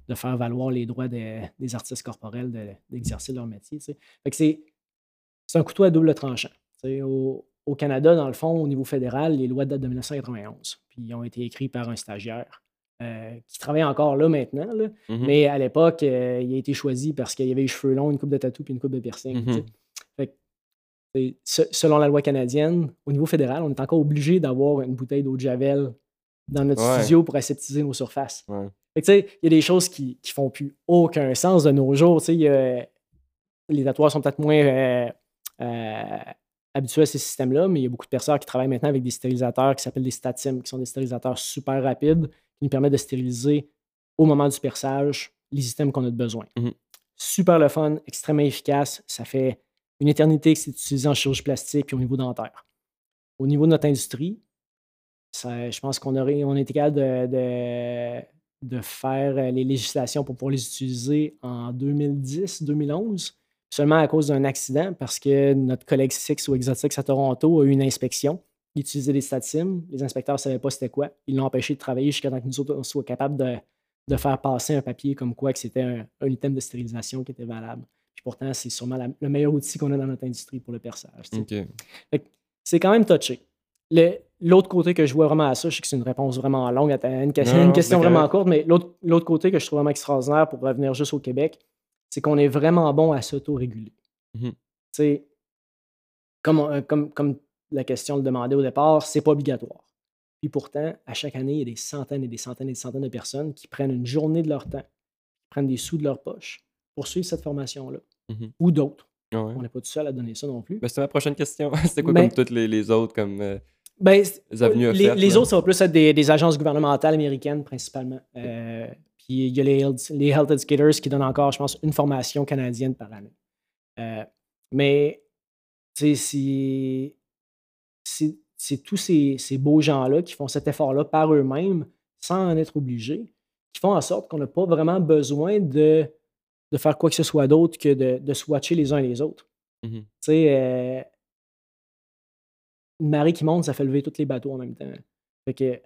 de faire valoir les droits de des artistes corporels de d'exercer leur métier. Fait que c'est un couteau à double tranchant. Au au Canada, dans le fond, au niveau fédéral, les lois datent de 1991, puis ils ont été écrits par un stagiaire, heu, qui travaille encore là maintenant, là, Mmh mh. mais à l'époque, heu, il a été choisi parce qu'il avait les cheveux longs, une coupe de tatou puis une coupe de piercing. Mmh Fait que se selon la loi canadienne, au niveau fédéral, on est encore obligé d'avoir une bouteille d'eau de javel dans notre Ouais. studio pour aseptiser nos surfaces. Ouais. Fait que tu sais, il y a des choses qui qui font plus aucun sens de nos jours, y a les tatoueurs sont peut-être moins, heu, habitués à ces systèmes-là, mais il y a beaucoup de perceurs qui travaillent maintenant avec des stérilisateurs qui s'appellent des Statim, qui sont des stérilisateurs super rapides, qui nous permettent de stériliser au moment du perçage les systèmes qu'on a de besoin. Mmh Super le fun, extrêmement efficace. Ça fait une éternité que c'est utilisé en chirurgie plastique puis au niveau dentaire. Au niveau de notre industrie, ça je pense qu'on aurait on été capable de de de faire, les législations pour pouvoir les utiliser en 2010-2011, seulement à cause d'un accident parce que notre collègue Six ou Exotics à Toronto a eu une inspection. Il utilisait des Statim, les inspecteurs ne savaient pas c'était quoi. Ils l'ont empêché de travailler jusqu'à temps que nous autres, on soit capables de de faire passer un papier comme quoi que c'était un un item de stérilisation qui était valable. Puis pourtant, c'est sûrement la le meilleur outil qu'on a dans notre industrie pour le perçage, tu sais. OK. Fait que c'est quand même touché. L'autre côté que je vois vraiment à ça, je sais que c'est une réponse vraiment longue à une ques Non, une question vraiment courte, mais l'autre l'autre côté que je trouve vraiment extraordinaire pour revenir juste au Québec, c'est qu'on est vraiment bon à s'autoréguler. Tu sais, comme on comme comme la question le demandait au départ, c'est pas obligatoire. Puis pourtant, à chaque année, il y a des centaines et des centaines et des centaines de personnes qui prennent une journée de leur temps, qui prennent des sous de leur poche pour suivre cette formation-là Mmh ou d'autres. Ah ouais. On n'est pas tout seul à donner ça non plus. Ben, c'était ma prochaine question. C'était quoi Mais- comme toutes les, les autres comme euh, Ben, les avenues les, offertes? les autres, ça va plus être des, des agences gouvernementales américaines, principalement. Euh, puis il y a les health, les health educators qui donnent encore, je pense, une formation canadienne par année. Euh, mais, tu sais, c'est- tous ces, ces beaux gens-là qui font cet effort-là par eux-mêmes, sans en être obligés, qui font en sorte qu'on n'a pas vraiment besoin de, de faire quoi que ce soit d'autre que de, de swatcher les uns les autres. Mhm. Tu sais, euh, une marée qui monte, ça fait lever tous les bateaux en même temps. Fait que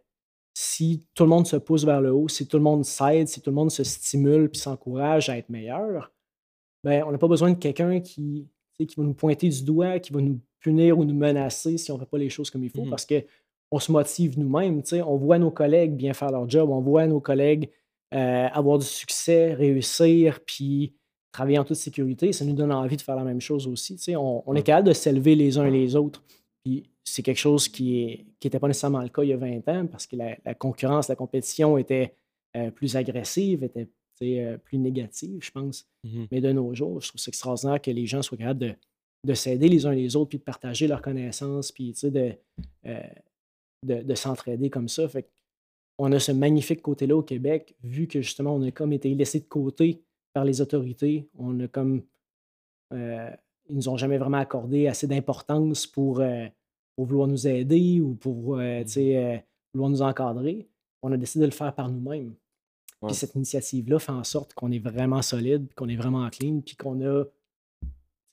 si tout le monde se pousse vers le haut, si tout le monde s'aide, si tout le monde se stimule puis s'encourage à être meilleur, ben, on n'a pas besoin de quelqu'un qui, qui va nous pointer du doigt, qui va nous punir ou nous menacer si on ne fait pas les choses comme il faut, Mhm. parce qu'on se motive nous-mêmes. On voit nos collègues bien faire leur job, on voit nos collègues euh, avoir du succès, réussir, puis travailler en toute sécurité. Ça nous donne envie de faire la même chose aussi. On, on est capable de s'élever les uns les autres. Puis c'est quelque chose qui n'était pas nécessairement le cas il y a 20 ans parce que la, la concurrence, la compétition était euh, plus agressive, était euh, plus négative, je pense. Mhm. Mais de nos jours, je trouve ça extraordinaire que les gens soient capables de, de s'aider les uns les autres, puis de partager leurs connaissances, puis de, euh, de, de s'entraider comme ça. Fait on a ce magnifique côté-là au Québec, vu que justement, on a comme été laissé de côté par les autorités. On a comme. ils nous ont jamais vraiment accordé assez d'importance pour, pour vouloir nous aider ou pour euh, sais, euh, vouloir nous encadrer. On a décidé de le faire par nous-mêmes. Ouais. Puis cette initiative-là fait en sorte qu'on est vraiment solide, qu'on est vraiment clean, puis qu'on a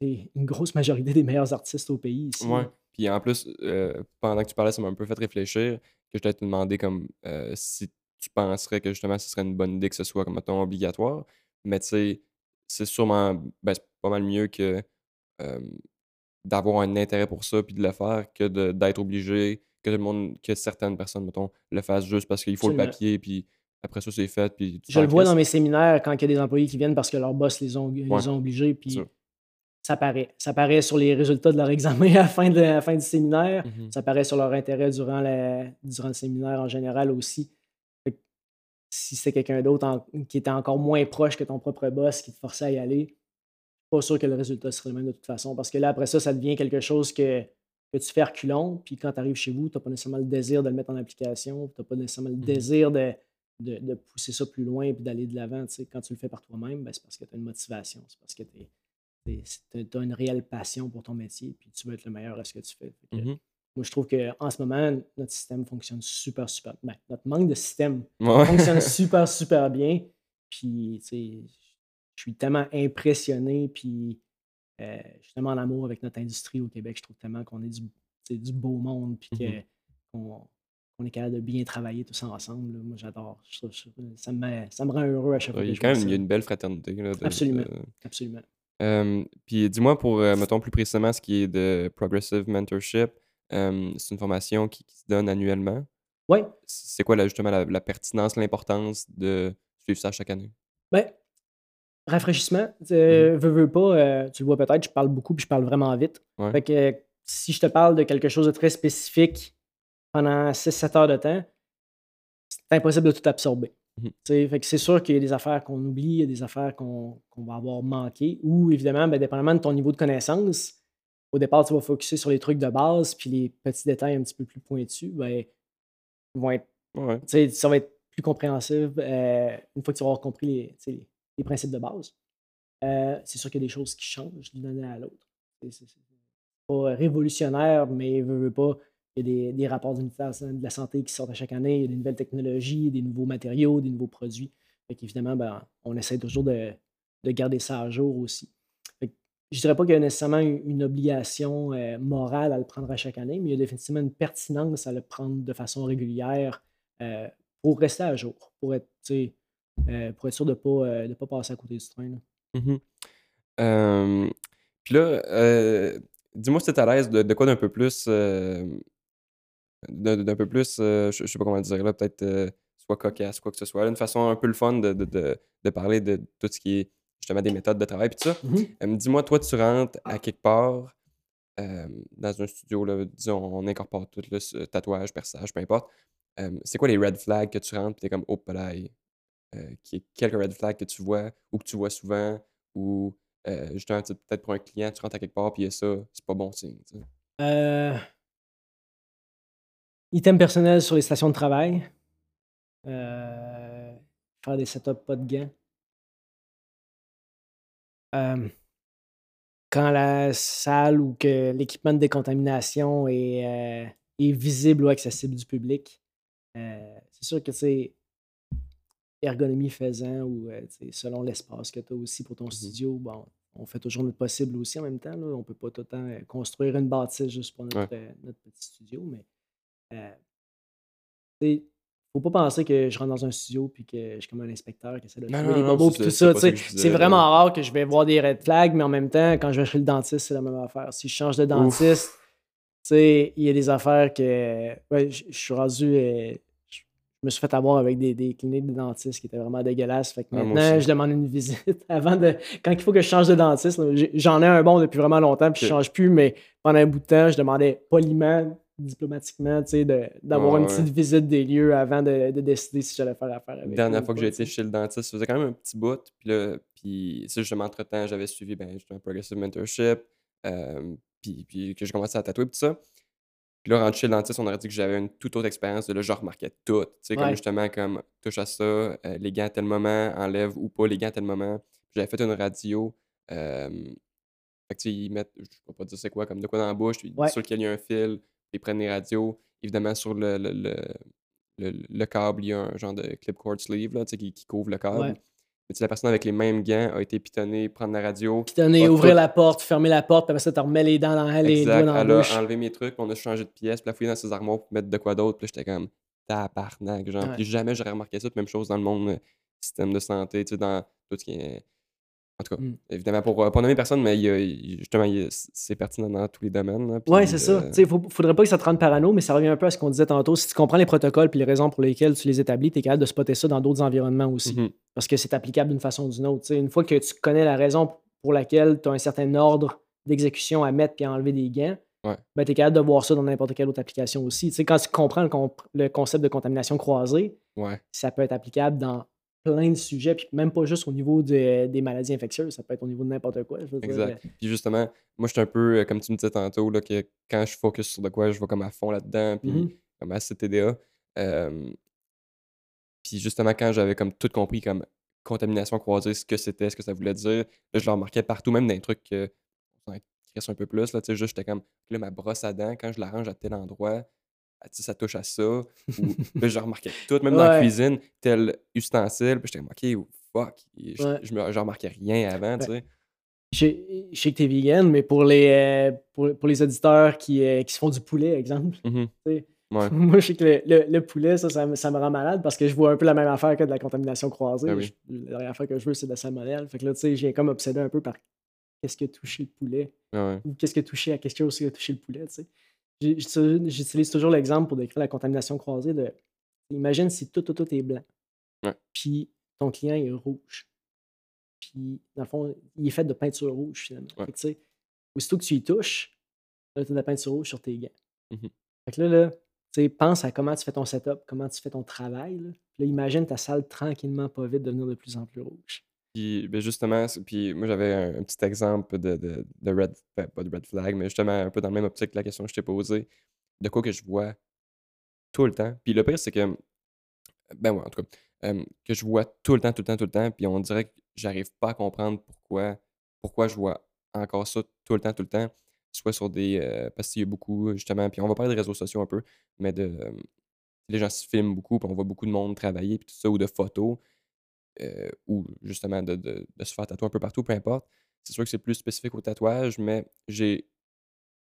une grosse majorité des meilleurs artistes au pays ici. Ouais. Puis en plus, euh, pendant que tu parlais, ça m'a un peu fait réfléchir que je t'ai te demandé comme si tu penserais que justement ce serait une bonne idée que ce soit comme mettons obligatoire. Mais tu sais, c'est sûrement ben, pas mal mieux que d'avoir un intérêt pour ça puis de le faire que d'être obligé, que tout le monde, que certaines personnes, mettons, le fassent juste parce qu'il faut le papier, puis après ça, c'est fait. Puis Je le vois dans mes séminaires quand il y a des employés qui viennent parce que leur boss les ont, les Ouais. ont obligés, puis sûr. ça paraît. Ça paraît sur les résultats de leur examen à la fin, de, à la fin du séminaire. Mhm. Ça paraît sur leur intérêt durant, la- durant le séminaire en général aussi. Si c'est quelqu'un d'autre qui était encore moins proche que ton propre boss qui te forçait à y aller, pas sûr que le résultat serait le même de toute façon. Parce que là, après ça, ça devient quelque chose que, que tu fais reculons. Puis quand tu arrives chez vous, tu n'as pas nécessairement le désir de le mettre en application. Tu n'as pas nécessairement le Mhm. désir de, de, de pousser ça plus loin puis d'aller de l'avant. Quand tu le fais par toi-même, ben, c'est parce que tu as une motivation. C'est parce que tu as une réelle passion pour ton métier. Puis tu veux être le meilleur à ce que tu fais. Mhm. Moi, je trouve qu'en ce moment, notre système fonctionne super, super bien. Notre manque de système Ouais. fonctionne super, super bien. Puis, tu sais, je suis tellement impressionné, puis euh, je suis tellement en amour avec notre industrie au Québec. Je trouve tellement qu'on est du, beau monde, puis Mhm. qu'on est capable de bien travailler tous ensemble. là. Moi, j'adore. Je trouve- je- Ça me, ça me rend heureux à chaque fois il y a quand même il y a ça. une belle fraternité. Là, de- Absolument. de- Absolument. Euh, puis dis-moi pour, euh, mettons plus précisément, ce qui est de Progressive Mentorship, euh, c'est une formation qui, qui se donne annuellement. Oui. C'est quoi là, justement la, la pertinence, l'importance de suivre ça chaque année? Ben, rafraîchissement, Mmh euh, veux, veux pas, euh, tu le vois peut-être, je parle beaucoup puis je parle vraiment vite. Ouais. Fait que euh, si je te parle de quelque chose de très spécifique pendant 6-7 heures de temps, c'est impossible de tout absorber. Mhm. Tu Fait que c'est sûr qu'il y a des affaires qu'on oublie, il y a des affaires qu'on va avoir manquées, ou évidemment, ben, dépendamment de ton niveau de connaissance, au départ, tu vas focuser sur les trucs de base, puis les petits détails un petit peu plus pointus, ben, vont être Ouais. tu ça va être plus compréhensible euh, une fois que tu vas avoir compris tu les- les principes de base. Euh, c'est sûr qu'il y a des choses qui changent d'une année à l'autre. C'est pas révolutionnaire, mais veut, veut pas. Il y a des, des rapports de la Santé qui sortent à chaque année, il y a des nouvelles technologies, des nouveaux matériaux, des nouveaux produits. Fait qu'évidemment, ben, on essaie toujours de, de garder ça à jour aussi. Je dirais pas qu'il y a nécessairement une, obligation euh, morale à le prendre à chaque année, mais il y a définitivement une pertinence à le prendre de façon régulière euh, pour rester à jour, pour être, euh, pour être sûr de ne pas, euh, de pas passer à côté du train. là. Mhm. Euh, Puis là, euh, dis-moi si tu es à l'aise de, de quoi d'un peu plus. d'un peu plus, je, sais pas comment dire là, peut-être soit cocasse, quoi que ce soit. là, Une façon un peu le fun de, de, de, parler de tout ce qui est justement des méthodes de travail. Puis ça. Mhm. Euh, dis-moi, toi, tu rentres à quelque part euh, dans un studio, là, disons, on incorpore tout, là, ce tatouage, perçage, peu importe. Euh, c'est quoi les red flags que tu rentres, puis t'es comme, oh, là, euh, quelques red flags que tu vois, ou que tu vois souvent, ou euh, justement, peut-être pour un client, tu rentres à quelque part, puis il y a ça, c'est pas bon signe. Euh, items personnels sur les stations de travail. Euh, faire des setups pas de. Euh, quand la salle ou que l'équipement de décontamination est, visible ou accessible du public, c'est sûr que c'est ergonomie faisant ou euh, selon l'espace que tu as aussi pour ton Mhm. studio, bon, on fait toujours notre possible aussi en même temps. Là. On peut pas tout le temps euh, construire une bâtisse juste pour notre, Ouais. euh, notre petit studio, mais tu sais, faut pas penser que je rentre dans un studio puis que je suis comme un inspecteur essaie de Non, trouver les bobos puis tout ça. ça que C'est vraiment rare que je vais voir des red flags, mais en même temps, quand je vais chez le dentiste, c'est la même affaire. Si je change de dentiste, il y a des affaires que. ouais, je je suis rendu. euh, je je me suis fait avoir avec des, des cliniques de dentistes qui étaient vraiment dégueulasses. Fait que Ah, maintenant, je demande une visite avant de. Quand il faut que je change de dentiste, j'en ai un bon depuis vraiment longtemps, puis je Ok. change plus, mais pendant un bout de temps, je demandais poliment, diplomatiquement, tu sais, d'avoir une ouais. petite visite des lieux avant de, de décider si j'allais faire affaire avec. La dernière fois que j'ai été chez le dentiste, ça faisait quand même un petit bout. Puis là, puis ça, justement, entre-temps, j'avais suivi ben, un Progressive Mentorship. euh, puis, puis que j'ai commencé à tatouer, puis tout ça. Puis là, rendu chez le dentiste, on aurait dit que j'avais une toute autre expérience. De là, je remarquais tout. Tu sais, comme justement, comme touche à ça, euh, les gants à tel moment, enlève ou pas les gants à tel moment. J'avais fait une radio. euh, fait que, tu sais, ils mettent, je ne vais pas dire c'est quoi, comme de quoi dans la bouche, puis Ouais. sur lequel il y a un fil, ils prennent les radios. Évidemment, sur le, le, le, le- le câble, il y a un genre de clip cord sleeve là, tu sais, qui, qui couvre le câble. Ouais. Mais tu sais, la personne avec les mêmes gants a été pitonnée, prendre la radio. A ouvrir tout- la porte, fermer la porte, puis après ça, tu remets les dents dans les doigts dans la Elle a bouche. enlevé mes trucs, on a changé de pièce, puis elle a fouillé dans ses armoires pour mettre de quoi d'autre. Puis j'étais comme tabarnak, genre. Ouais. Puis jamais j'aurais remarqué ça. Puis même chose dans le monde euh, système de santé, tu sais, dans tout ce qui est. En tout cas, Mm. évidemment, pour euh, pas nommer personne, mais il il- justement, il c'est pertinent dans tous les domaines. Oui, c'est ça. euh, sais, faut, faudrait pas que ça te rende parano, mais ça revient un peu à ce qu'on disait tantôt. Si tu comprends les protocoles et les raisons pour lesquelles tu les établis, tu es capable de spotter ça dans d'autres environnements aussi. mhm. Parce que c'est applicable d'une façon ou d'une autre. Une fois que tu connais la raison pour laquelle tu as un certain ordre d'exécution à mettre puis à enlever des Ouais. ben, tu es capable de voir ça dans n'importe quelle autre application aussi. Quand tu comprends le, comp- le concept de contamination croisée, Ouais. ça peut être applicable dans plein de sujets, puis même pas juste au niveau de- des maladies infectieuses, ça peut être au niveau de n'importe quoi. je veux dire. Exact. Puis justement, moi, je suis un peu, euh, comme tu me disais tantôt, là, que quand je focus sur de quoi, je vais comme à fond là-dedans, puis Mhm. comme à CTDA. Euh, puis justement, quand j'avais comme tout compris, comme contamination croisée, ce que c'était, ce que ça voulait dire, là, je le remarquais partout, même dans les trucs s'en crisse un peu plus, là, tu sais, juste, j'étais comme, là, ma brosse à dents, quand je la range à tel endroit, ça touche à ça, ou là, je remarquais tout, même dans la cuisine, tel ustensile, puis j'étais OK, fuck, je, Ouais. je, je remarquais rien avant, tu sais. Je sais que tu es vegan, mais pour les, euh, pour, pour les auditeurs qui, euh, qui se font du poulet, exemple, Mhm. Ouais. moi, je sais que le, le- le poulet, ça, ça, me- ça me rend malade parce que je vois un peu la même affaire que de la contamination croisée. Ah oui. Je- la dernière fois que je veux, c'est de la salmonelle. Fait que là, tu sais, j'ai comme obsédé un peu par qu'est-ce qui a touché le poulet ouais. ou qu'est-ce qui a touché à quelque chose qui a touché le poulet, tu sais. J'utilise- toujours l'exemple pour décrire la contamination croisée de imagine si tout, tout, tout est blanc. Ouais. Puis ton client est rouge. Puis, dans le fond, il est fait de peinture rouge, finalement. Ouais. Fait que, aussitôt que tu y touches, là, tu as de la peinture rouge sur tes gants. Mhm. Fait que là, là tu sais, pense à comment tu fais ton setup, comment tu fais ton travail. Là imagine ta salle tranquillement, pas vite, devenir de plus en plus rouge. Puis ben justement, puis moi j'avais un, petit exemple de, de, de red, ben, pas de red flag, mais justement un peu dans le même optique que la question que je t'ai posée, de quoi que je vois tout le temps. Puis le pire, c'est que, ben ouais, en tout cas, que je vois tout le temps, tout le temps, tout le temps, puis on dirait que j'arrive pas à comprendre pourquoi, pourquoi je vois encore ça tout le temps, tout le temps, soit sur des, parce qu'il y a beaucoup, justement, puis on va parler des réseaux sociaux un peu, mais de, les gens se filment beaucoup, puis on voit beaucoup de monde travailler, puis tout ça, ou de photos euh, ou justement de, de- de se faire tatouer un peu partout, peu importe. C'est sûr que c'est plus spécifique au tatouage, mais j'ai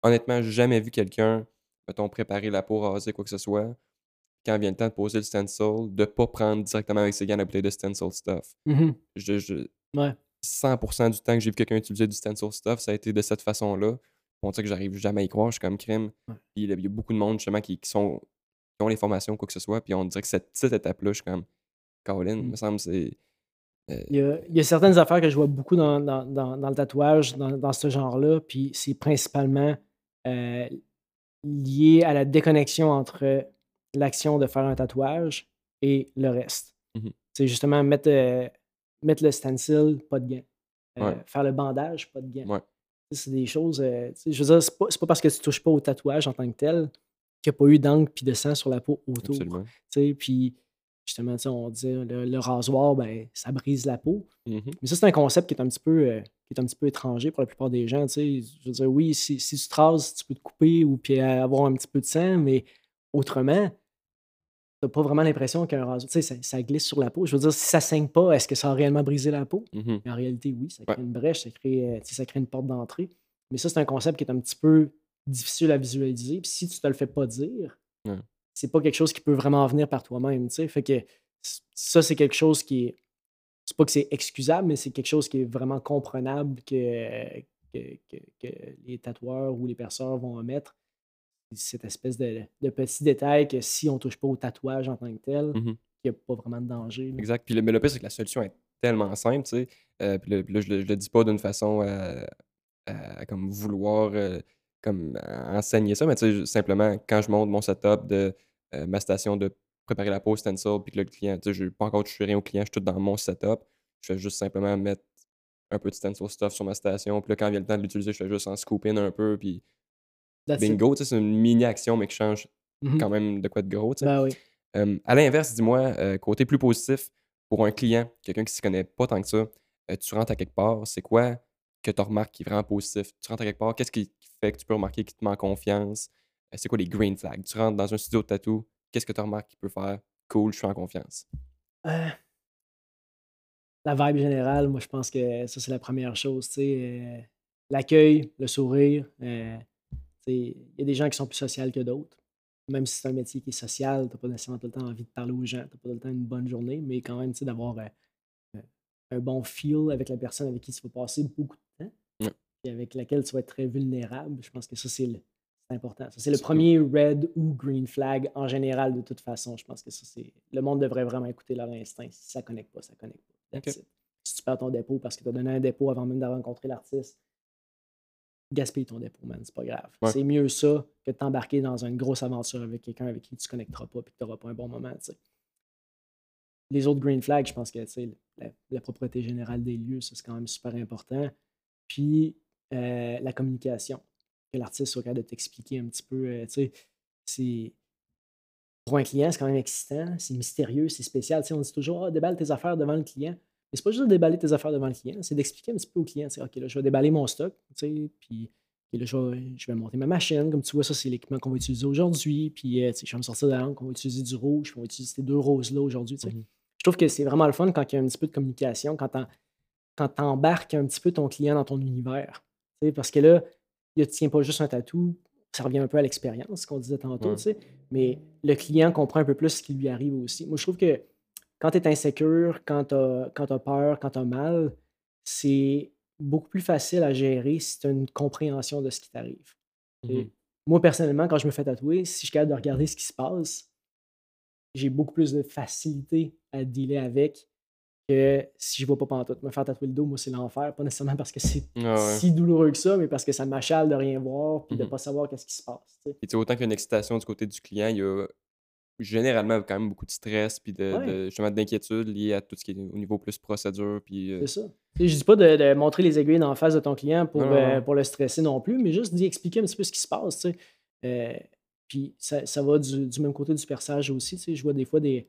honnêtement jamais vu quelqu'un, mettons, préparer la peau, raser, quoi que ce soit, quand vient le temps de poser le stencil, de pas prendre directement avec ses gants la bouteille de stencil stuff. Mhm. Je, je- Ouais. 100% du temps que j'ai vu quelqu'un utiliser du stencil stuff, ça a été de cette façon-là. On dirait que j'arrive jamais à y croire, je suis comme crime. Ouais. Puis il y a- il y a beaucoup de monde justement qui, qui sont qui ont les formations, quoi que ce soit, puis on dirait que cette petite étape-là, je suis comme Colin, Mm. me semble c'est. euh, Il y, a, il y a certaines affaires que je vois beaucoup dans, dans- dans- dans le tatouage, dans, ce genre-là, puis c'est principalement euh, lié à la déconnexion entre l'action de faire un tatouage et le reste. Mhm. C'est justement mettre, euh, mettre le stencil, pas de gants. euh, faire le bandage, pas de gants. Ouais. C'est des choses. je veux dire, c'est pas, pas parce que tu touches pas au tatouage en tant que tel qu'il n'y a pas eu d'encre puis de sang sur la peau autour. Absolument. Puis justement, on dit le, le rasoir, ben, ça brise la peau. Mhm. Mais ça, c'est un concept qui est un petit peu, euh, qui est un petit peu étranger pour la plupart des gens. tu sais. Je veux dire, oui, si, si tu te rases, tu peux te couper ou puis avoir un petit peu de sang, mais autrement, tu n'as pas vraiment l'impression qu'un rasoir, tu sais, ça, ça glisse sur la peau. Je veux dire, si ça saigne pas, est-ce que ça a réellement brisé la peau? Mais en réalité, oui, ça crée Ouais. une brèche, ça crée, euh, ça crée une porte d'entrée. Mais ça, c'est un concept qui est un petit peu difficile à visualiser. Puis si tu te le fais pas dire. C'est pas quelque chose qui peut vraiment venir par toi-même. tu sais. Fait que ça, c'est quelque chose qui est. C'est pas que c'est excusable, mais c'est quelque chose qui est vraiment comprenable que, que, que- que les tatoueurs ou les perceurs vont omettre. Cette espèce de, de petit détail que si on touche pas au tatouage en tant que tel, Mhm. il n'y a pas vraiment de danger. là. Exact. Puis le, mais le pire, c'est que la solution est tellement simple, tu sais. Euh, puis le- là, je, le, je le dis pas d'une façon à, à comme vouloir euh, comme à enseigner ça, mais tu sais, simplement, quand je monte mon setup de euh, ma station de préparer la pause stencil, puis que le client, tu sais, je n'ai pas encore touché rien au client, je suis tout dans mon setup. Je fais juste simplement mettre un peu de stencil stuff sur ma station, puis là, quand vient le temps de l'utiliser, je fais juste en scoop in un peu, puis That's bingo, tu sais, c'est une mini-action, mais qui change Mhm. quand même de quoi de gros, tu sais. Ben oui. Euh, à l'inverse, dis-moi, euh, côté plus positif, pour un client, quelqu'un qui ne s'y connaît pas tant que ça, euh, tu rentres à quelque part, c'est quoi que tu remarques qui est vraiment positif? Tu rentres à quelque part, qu'est-ce qui qui fait que tu peux remarquer qui te met en confiance? Euh, c'est quoi les green flags? Tu rentres dans un studio de tatou, qu'est-ce que tu remarques qui peut faire cool, je suis en confiance? Euh, la vibe générale, moi, je pense que ça, c'est la première chose. euh, L'accueil, le sourire. euh, Il y a des gens qui sont plus sociaux que d'autres. Même si c'est un métier qui est social, tu n'as pas nécessairement tout le temps envie de parler aux gens, tu n'as pas tout le temps une bonne journée, mais quand même, tu sais, d'avoir un bon feel avec la personne avec qui tu vas passer beaucoup de temps et avec laquelle tu vas être très vulnérable. Je pense que ça, c'est le- c'est important. C'est le premier red ou green flag en général de toute façon. Je pense que ça, c'est. Le monde devrait vraiment écouter leur instinct. Si ça connecte pas, ça connecte pas. Si tu perds ton dépôt parce que tu as donné un dépôt avant même d'avoir rencontré l'artiste, gaspille ton dépôt, man. C'est pas grave. Ouais. C'est mieux ça que de t'embarquer dans une grosse aventure avec quelqu'un avec qui tu connecteras pas et que tu n'auras pas un bon moment. Les autres green flags, je pense que la, la propreté générale des lieux, ça, c'est quand même super important. Puis euh, la communication, que l'artiste soit capable de t'expliquer un petit peu. euh, tu sais, c'est. Pour un client, c'est quand même excitant, c'est mystérieux, c'est spécial. Tu sais, on dit toujours ah, déballe tes affaires devant le client. Mais c'est pas juste de déballer tes affaires devant le client, c'est d'expliquer un petit peu au client. OK, là, je vais déballer mon stock, tu sais, puis et là, je vais, je vais monter ma machine. Comme tu vois, ça, c'est l'équipement qu'on va utiliser aujourd'hui. Puis, euh, je vais me sortir de la lampe, on va utiliser du rouge, puis on va utiliser ces deux roses-là aujourd'hui. Mhm. Je trouve que c'est vraiment le fun quand il y a un petit peu de communication, quand tu embarques un petit peu ton client dans ton univers. Parce que là, ne tient pas juste un tatou, ça revient un peu à l'expérience, qu'on disait tantôt, Ouais. tu sais, mais le client comprend un peu plus ce qui lui arrive aussi. Moi, je trouve que quand tu es insécure, quand tu as, peur, quand tu as mal, c'est beaucoup plus facile à gérer si tu as une compréhension de ce qui t'arrive. Mhm. Moi, personnellement, quand je me fais tatouer, si je suis capable de regarder ce qui se passe, j'ai beaucoup plus de facilité à dealer avec que si je vois pas pantoute. Me faire tatouer le dos, moi, c'est l'enfer. Pas nécessairement parce que c'est Ah ouais. si douloureux que ça, mais parce que ça m'achale de rien voir puis de Mhm. pas savoir qu'est-ce qui se passe. Et tu sais, autant qu'il y a une excitation du côté du client, il y a généralement quand même beaucoup de stress, puis de, Ouais. de- justement d'inquiétude liée à tout ce qui est au niveau plus procédure, puis... euh, C'est ça. Sais, je dis pas de, de montrer les aiguilles en face de ton client pour, euh, pour le stresser non plus, mais juste d'y expliquer un petit peu ce qui se passe. Euh, puis ça, ça va du, du même côté du perçage aussi. Je vois des fois des,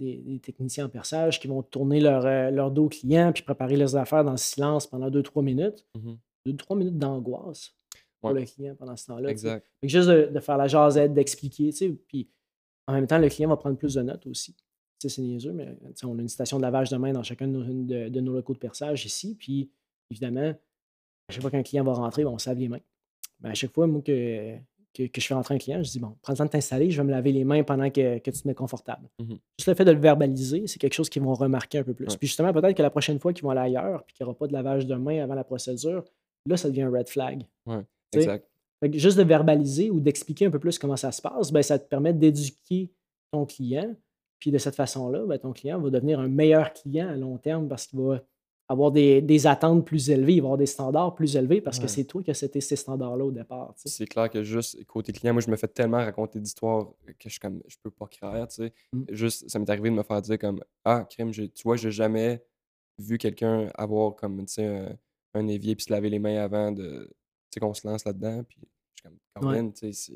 des, des techniciens en perçage qui vont tourner leur, euh, leur dos au client puis préparer leurs affaires dans le silence pendant 2-3 minutes. mhm. 2-3 minutes d'angoisse pour Ouais. le client pendant ce temps-là. tu sais. Exact. Fait que juste de, de faire la jasette, d'expliquer, tu sais, puis en même temps, le client va prendre plus de notes aussi. Tu sais, c'est niaiseux, mais tu sais, on a une station de lavage de main dans chacun de nos, de, de nos locaux de perçage ici, puis évidemment, à chaque fois qu'un client va rentrer, ben, on se lave les mains. Ben, à chaque fois, moi, que, que, que je fais rentrer un client, je dis, bon, prends le temps de t'installer, je vais me laver les mains pendant que, que tu te mets confortable. Mhm. Juste le fait de le verbaliser, c'est quelque chose qu'ils vont remarquer un peu plus. Ouais. Puis justement, peut-être que la prochaine fois qu'ils vont aller ailleurs, puis qu'il n'y aura pas de lavage de mains avant la procédure, là, ça devient un red flag. Ouais, exact. fait que juste de verbaliser ou d'expliquer un peu plus comment ça se passe, ben, ça te permet d'éduquer ton client. Puis de cette façon-là, ben, ton client va devenir un meilleur client à long terme parce qu'il va avoir des, des attentes plus élevées, avoir des standards plus élevés parce que c'est toi qui as seté ces standards-là au départ. tu sais. C'est clair que juste côté client, moi je me fais tellement raconter d'histoires que je comme je peux pas croire, tu sais. Mm. Juste, ça m'est arrivé de me faire dire comme Ah, crime, j'ai- tu vois, j'ai jamais vu quelqu'un avoir comme, tu sais, un, un évier puis se laver les mains avant de, tu sais, qu'on se lance là-dedans. Puis je suis comme, Ouais. Tu sais.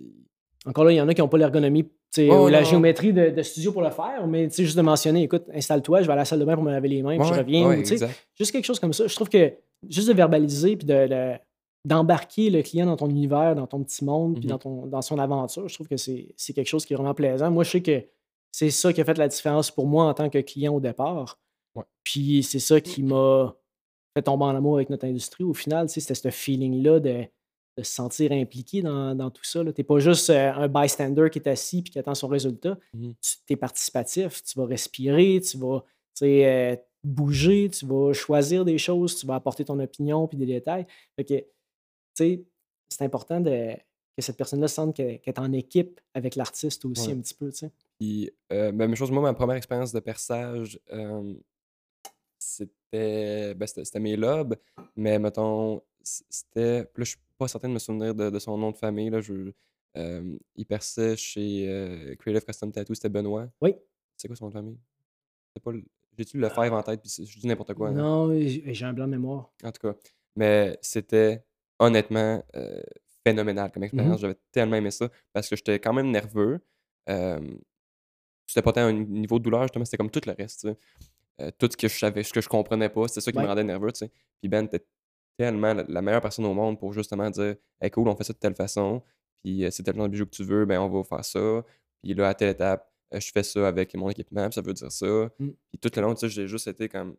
Encore là, il y en a qui n'ont pas l'ergonomie, ou la géométrie de, de studio pour le faire, mais juste de mentionner, écoute, installe-toi, je vais à la salle de bain pour me laver les mains, puis je reviens. ouais, ou, juste quelque chose comme ça. Je trouve que juste de verbaliser puis de, de- d'embarquer le client dans ton univers, dans ton petit monde, puis Mhm. dans, ton, dans son aventure, je trouve que c'est, c'est quelque chose qui est vraiment plaisant. Moi, je sais que c'est ça qui a fait la différence pour moi en tant que client au départ. Ouais. Puis c'est ça qui m'a fait tomber en amour avec notre industrie. Au final, c'était ce feeling-là de, de se sentir impliqué dans, dans tout ça. Tu n'es pas juste euh, un bystander qui est assis et qui attend son résultat. Mhm. Tu es participatif, tu vas respirer, tu vas euh, bouger, tu vas choisir des choses, tu vas apporter ton opinion puis des détails. Fait que, c'est important de, que cette personne-là sente qu'elle est en équipe avec l'artiste aussi Ouais. un petit peu. tu sais. Puis, euh, même chose, moi, ma première expérience de perçage, euh, c'était, ben, mes lobes, mais mettons, c'était, là, je pas certain de me souvenir de, de son nom de famille, là, je, euh, il perçait chez euh, Creative Custom Tattoo, c'était Benoît. Oui. C'est quoi son nom de famille? C'est pas le- J'ai-tu le Five en tête, puis c'est- je dis n'importe quoi. Non, j'ai j'ai un blanc de mémoire. En tout cas, mais c'était honnêtement euh, phénoménal comme expérience. J'avais tellement aimé ça parce que j'étais quand même nerveux. C'était pas tant un niveau de douleur, justement, c'était comme tout le reste. tu sais. Tout ce que je savais, ce que je comprenais pas, c'était ça qui Ouais. me rendait nerveux. tu sais. Puis Ben, t'es tellement la, la meilleure personne au monde pour justement dire hey, cool, on fait ça de telle façon. Puis euh, c'est tel genre de bijou que tu veux, ben on va faire ça. Puis là, à telle étape, euh, je fais ça avec mon équipement, puis ça veut dire ça. Mm. Puis tout le long, tu sais, j'ai juste été comme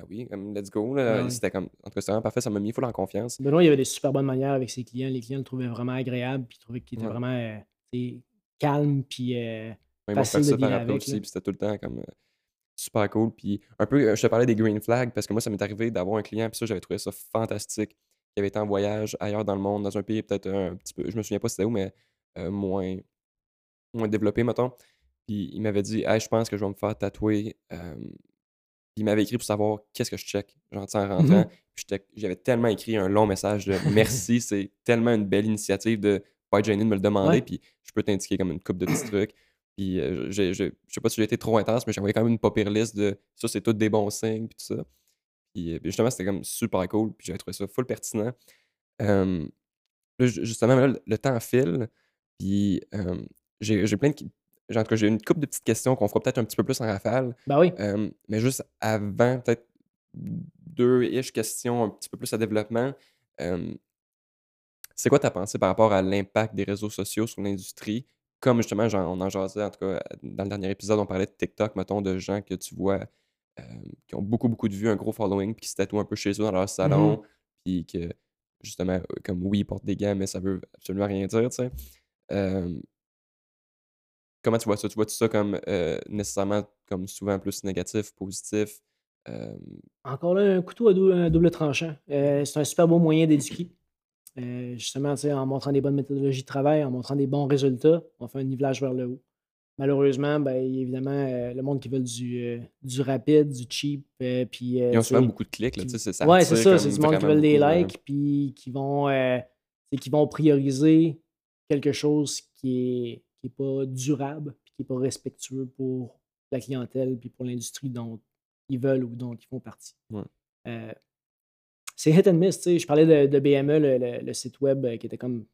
ah oui, comme let's go. là. Ouais. C'était comme, en tout cas, c'était vraiment parfait, ça m'a mis full en confiance. Benoît, il avait des super bonnes manières avec ses clients. Les clients le trouvaient vraiment agréable, puis ils trouvaient qu'il était Ouais. vraiment euh, calme, puis euh, Ouais, Facile de dealer avec, aussi, puis c'était tout le temps comme euh, super cool. Puis un peu, euh, je te parlais des green flags parce que moi, ça m'est arrivé d'avoir un client, puis ça, j'avais trouvé ça fantastique, qui avait été en voyage ailleurs dans le monde, dans un pays peut-être un petit peu, je me souviens pas c'était où, mais euh, moins, moins développé, mettons. Puis il m'avait dit, hey, je pense que je vais me faire tatouer. euh, il m'avait écrit pour savoir qu'est-ce que je check, genre en rentrant. Puis j'étais- j'avais tellement écrit un long message de merci, c'est tellement une belle initiative de pas être gêné de me le demander. Puis je peux t'indiquer comme une coupe de petits trucs. Puis euh, j'ai- j'ai- je sais pas si j'ai été trop intense, mais j'ai envoyé quand même une pas pire liste de ça, c'est tout des bons signes, puis tout ça. Puis euh, puis justement, c'était comme super cool, puis j'avais trouvé ça full pertinent. Euh, là, justement, là, le, le temps file, puis j'ai j'ai plein de. en tout cas, j'ai une couple de petites questions qu'on fera peut-être un petit peu plus en rafale. Ben oui. Mais juste avant, peut-être deux-ish questions un petit peu plus à développement. c'est quoi ta pensée par rapport à l'impact des réseaux sociaux sur l'industrie? Comme justement, genre, on en jasait, en tout cas, dans le dernier épisode, on parlait de TikTok, mettons, de gens que tu vois euh, qui ont beaucoup, beaucoup de vues, un gros following, puis qui se tatouent un peu chez eux dans leur salon, puis que, justement, euh, comme oui, ils portent des gants, mais ça veut absolument rien dire, tu sais. Euh, comment tu vois ça? Tu vois-tu ça comme euh, nécessairement, comme souvent plus négatif, positif? Encore là, un couteau à dou- double tranchant. C'est un super beau moyen d'éduquer. Euh, justement, en montrant des bonnes méthodologies de travail, en montrant des bons résultats, on fait un nivelage vers le haut. Malheureusement, ben, évidemment, euh, le monde qui veut du, euh, du rapide, du cheap, puis... ils ont souvent beaucoup de clics, sais, c'est ça. Ouais, c'est ça. C'est du monde qui veulent des likes, puis qui vont, qui vont prioriser quelque chose qui est, qui est pas durable, puis qui est pas respectueux pour la clientèle, puis pour l'industrie dont ils veulent ou dont ils font partie. Ouais. Euh, c'est hit and miss. tu sais. Je parlais de, BME, le, le- le site web euh, qui était comme